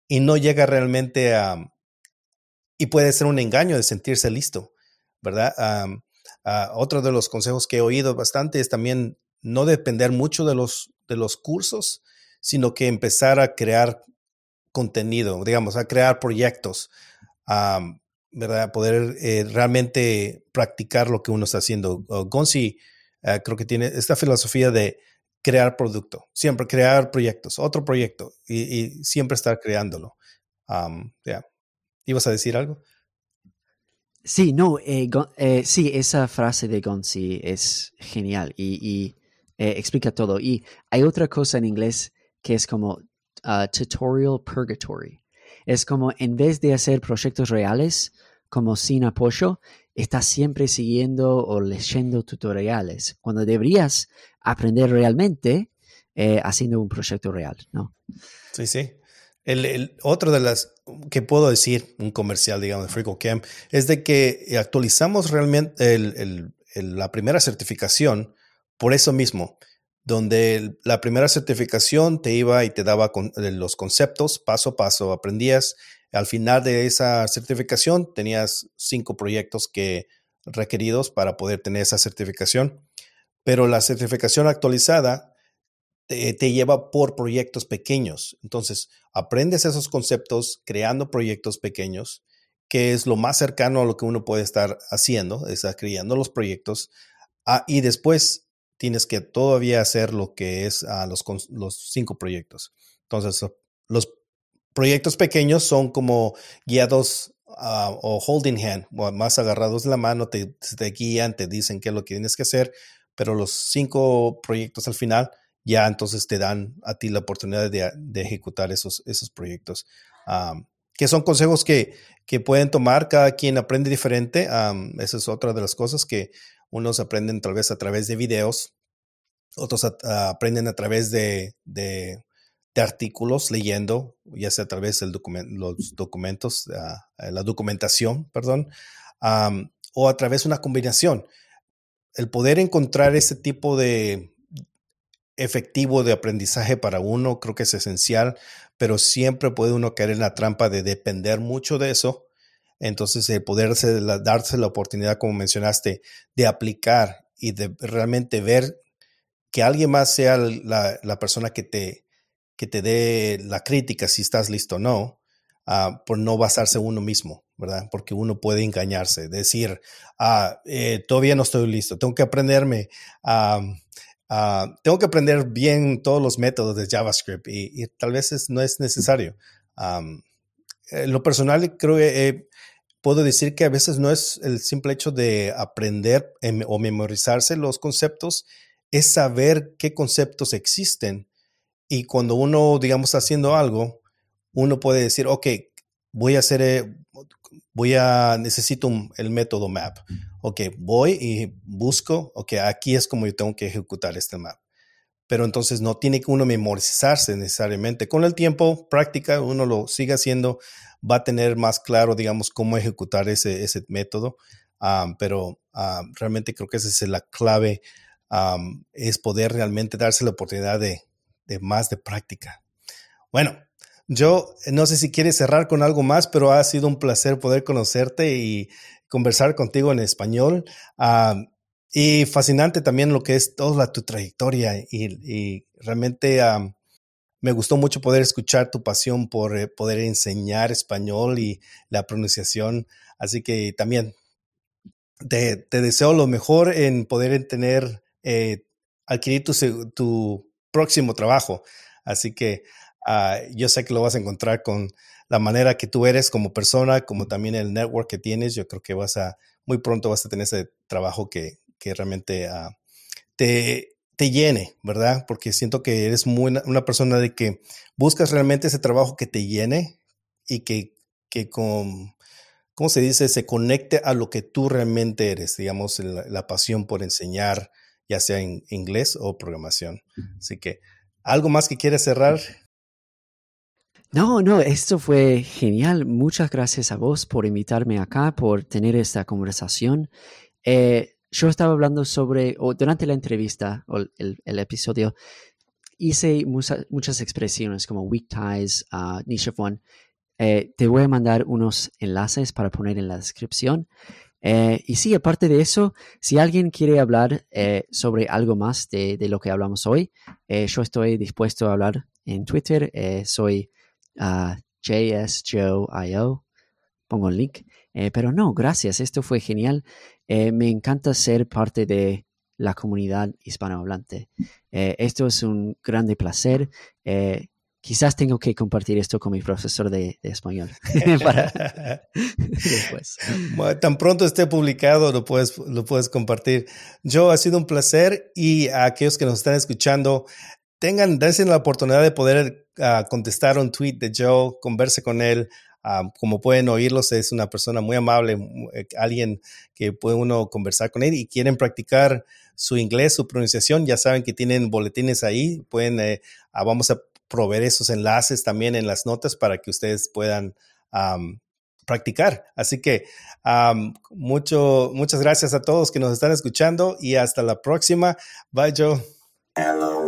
y no llega realmente a, y puede ser un engaño de sentirse listo, ¿verdad? Ah, otro de los consejos que he oído bastante es también no depender mucho de los, de los cursos, sino que empezar a crear contenido, digamos, a crear proyectos, ¿verdad? Poder eh, realmente practicar lo que uno está haciendo. Gonzi ah, creo que tiene esta filosofía de crear producto, siempre crear proyectos, otro proyecto y, siempre estar creándolo. ¿Ibas a decir algo? Sí, no, eh, eh, sí, esa frase de Gonzi es genial y, eh, explica todo. Y hay otra cosa en inglés que es como uh, tutorial purgatory. Es como en vez de hacer proyectos reales, como sin apoyo, estás siempre siguiendo o leyendo tutoriales, cuando deberías aprender realmente eh, haciendo un proyecto real, ¿no? Sí, sí. El, otro de las que puedo decir, un comercial, digamos, de FreeCodeCamp, es de que actualizamos realmente la primera certificación por eso mismo, donde la primera certificación te iba y te daba los conceptos paso a paso, aprendías. Al final de esa certificación tenías cinco proyectos que requeridos para poder tener esa certificación, pero la certificación actualizada te, lleva por proyectos pequeños. Entonces, aprendes esos conceptos creando proyectos pequeños, que es lo más cercano a lo que uno puede estar haciendo, está creando los proyectos. Ah, y después tienes que todavía hacer lo que es ah, los, los cinco proyectos. Entonces, los proyectos pequeños son como guiados ah, o holding hand, más agarrados de la mano, te, te guían, te dicen qué es lo que tienes que hacer, pero los cinco proyectos al final ya entonces te dan a ti la oportunidad de, ejecutar esos, esos proyectos. Que son consejos que, que, pueden tomar, cada quien aprende diferente. esa es otra de las cosas que unos aprenden tal vez a través de videos, otros aprenden a través de, de, artículos, leyendo, ya sea a través de los documentos, ah, la documentación, perdón, o a través de una combinación. El poder encontrar ese tipo de, efectivo de aprendizaje para uno, creo que es esencial, pero siempre puede uno caer en la trampa de depender mucho de eso. Entonces, el poderse darse la oportunidad, como mencionaste, de aplicar y de realmente ver que alguien más sea la, persona que te, que te dé la crítica si estás listo o no, uh, por no basarse uno mismo, ¿verdad? Porque uno puede engañarse, decir, ah, eh, todavía no estoy listo, tengo que aprenderme. Ah, tengo que aprender bien todos los métodos de JavaScript y, tal vez no es necesario. en lo personal, creo que eh, puedo decir que a veces no es el simple hecho de aprender em, o memorizarse los conceptos, es saber qué conceptos existen. Y cuando uno, digamos, está haciendo algo, uno puede decir, ok, voy a hacer, eh, voy a, necesito el método map. Ok, voy y busco, ok, aquí es como yo tengo que ejecutar este map. Pero entonces no tiene que uno memorizarse necesariamente. Con el tiempo, práctica, uno lo sigue haciendo, va a tener más claro, digamos, cómo ejecutar ese, ese método. pero realmente creo que esa es la clave, es poder realmente darse la oportunidad de, de más de práctica. Bueno, yo no sé si quieres cerrar con algo más, pero ha sido un placer poder conocerte y conversar contigo en español. Y fascinante también lo que es toda tu trayectoria y, realmente me gustó mucho poder escuchar tu pasión por eh, poder enseñar español y la pronunciación. Así que también te, deseo lo mejor en poder tener, eh, adquirir tu, tu próximo trabajo. Así que Ah, yo sé que lo vas a encontrar con la manera que tú eres como persona, como también el network que tienes. Yo creo que vas a, muy pronto vas a tener ese trabajo que, que realmente uh, te, te llene, ¿verdad? Porque siento que eres muy una persona de que buscas realmente ese trabajo que te llene y que, que con, ¿cómo se dice? Se conecte a lo que tú realmente eres, digamos, la, la pasión por enseñar, ya sea en inglés o programación. Así que, ¿algo más que quieres cerrar? No, no, esto fue genial. Muchas gracias a vos por invitarme acá, por tener esta conversación. Eh, yo estaba hablando sobre, o durante la entrevista o el, episodio, hice muchas expresiones como weak ties, uh, niche of one. Eh, te voy a mandar unos enlaces para poner en la descripción. Eh, y sí, aparte de eso, si alguien quiere hablar sobre algo más de, lo que hablamos hoy, yo estoy dispuesto a hablar en Twitter. soy a JSJoe.io. Pongo el link. Eh, pero no, gracias, esto fue genial. Eh, me encanta ser parte de la comunidad hispanohablante. Eh, esto es un grande placer. quizás tengo que compartir esto con mi profesor de, español. [laughs] [laughs] tan pronto esté publicado, lo puedes, lo puedes compartir. Joe, ha sido un placer y a aquellos que nos están escuchando, tengan, dense la oportunidad de poder ah, contestar un tweet de Joe, converse con él. Ah, como pueden oírlos, es una persona muy amable, eh, alguien que puede uno conversar con él y quieren practicar su inglés, su pronunciación, ya saben que tienen boletines ahí, pueden, eh, ah, vamos a proveer esos enlaces también en las notas para que ustedes puedan practicar. Así que mucho, muchas gracias a todos que nos están escuchando y hasta la próxima. Bye, Joe.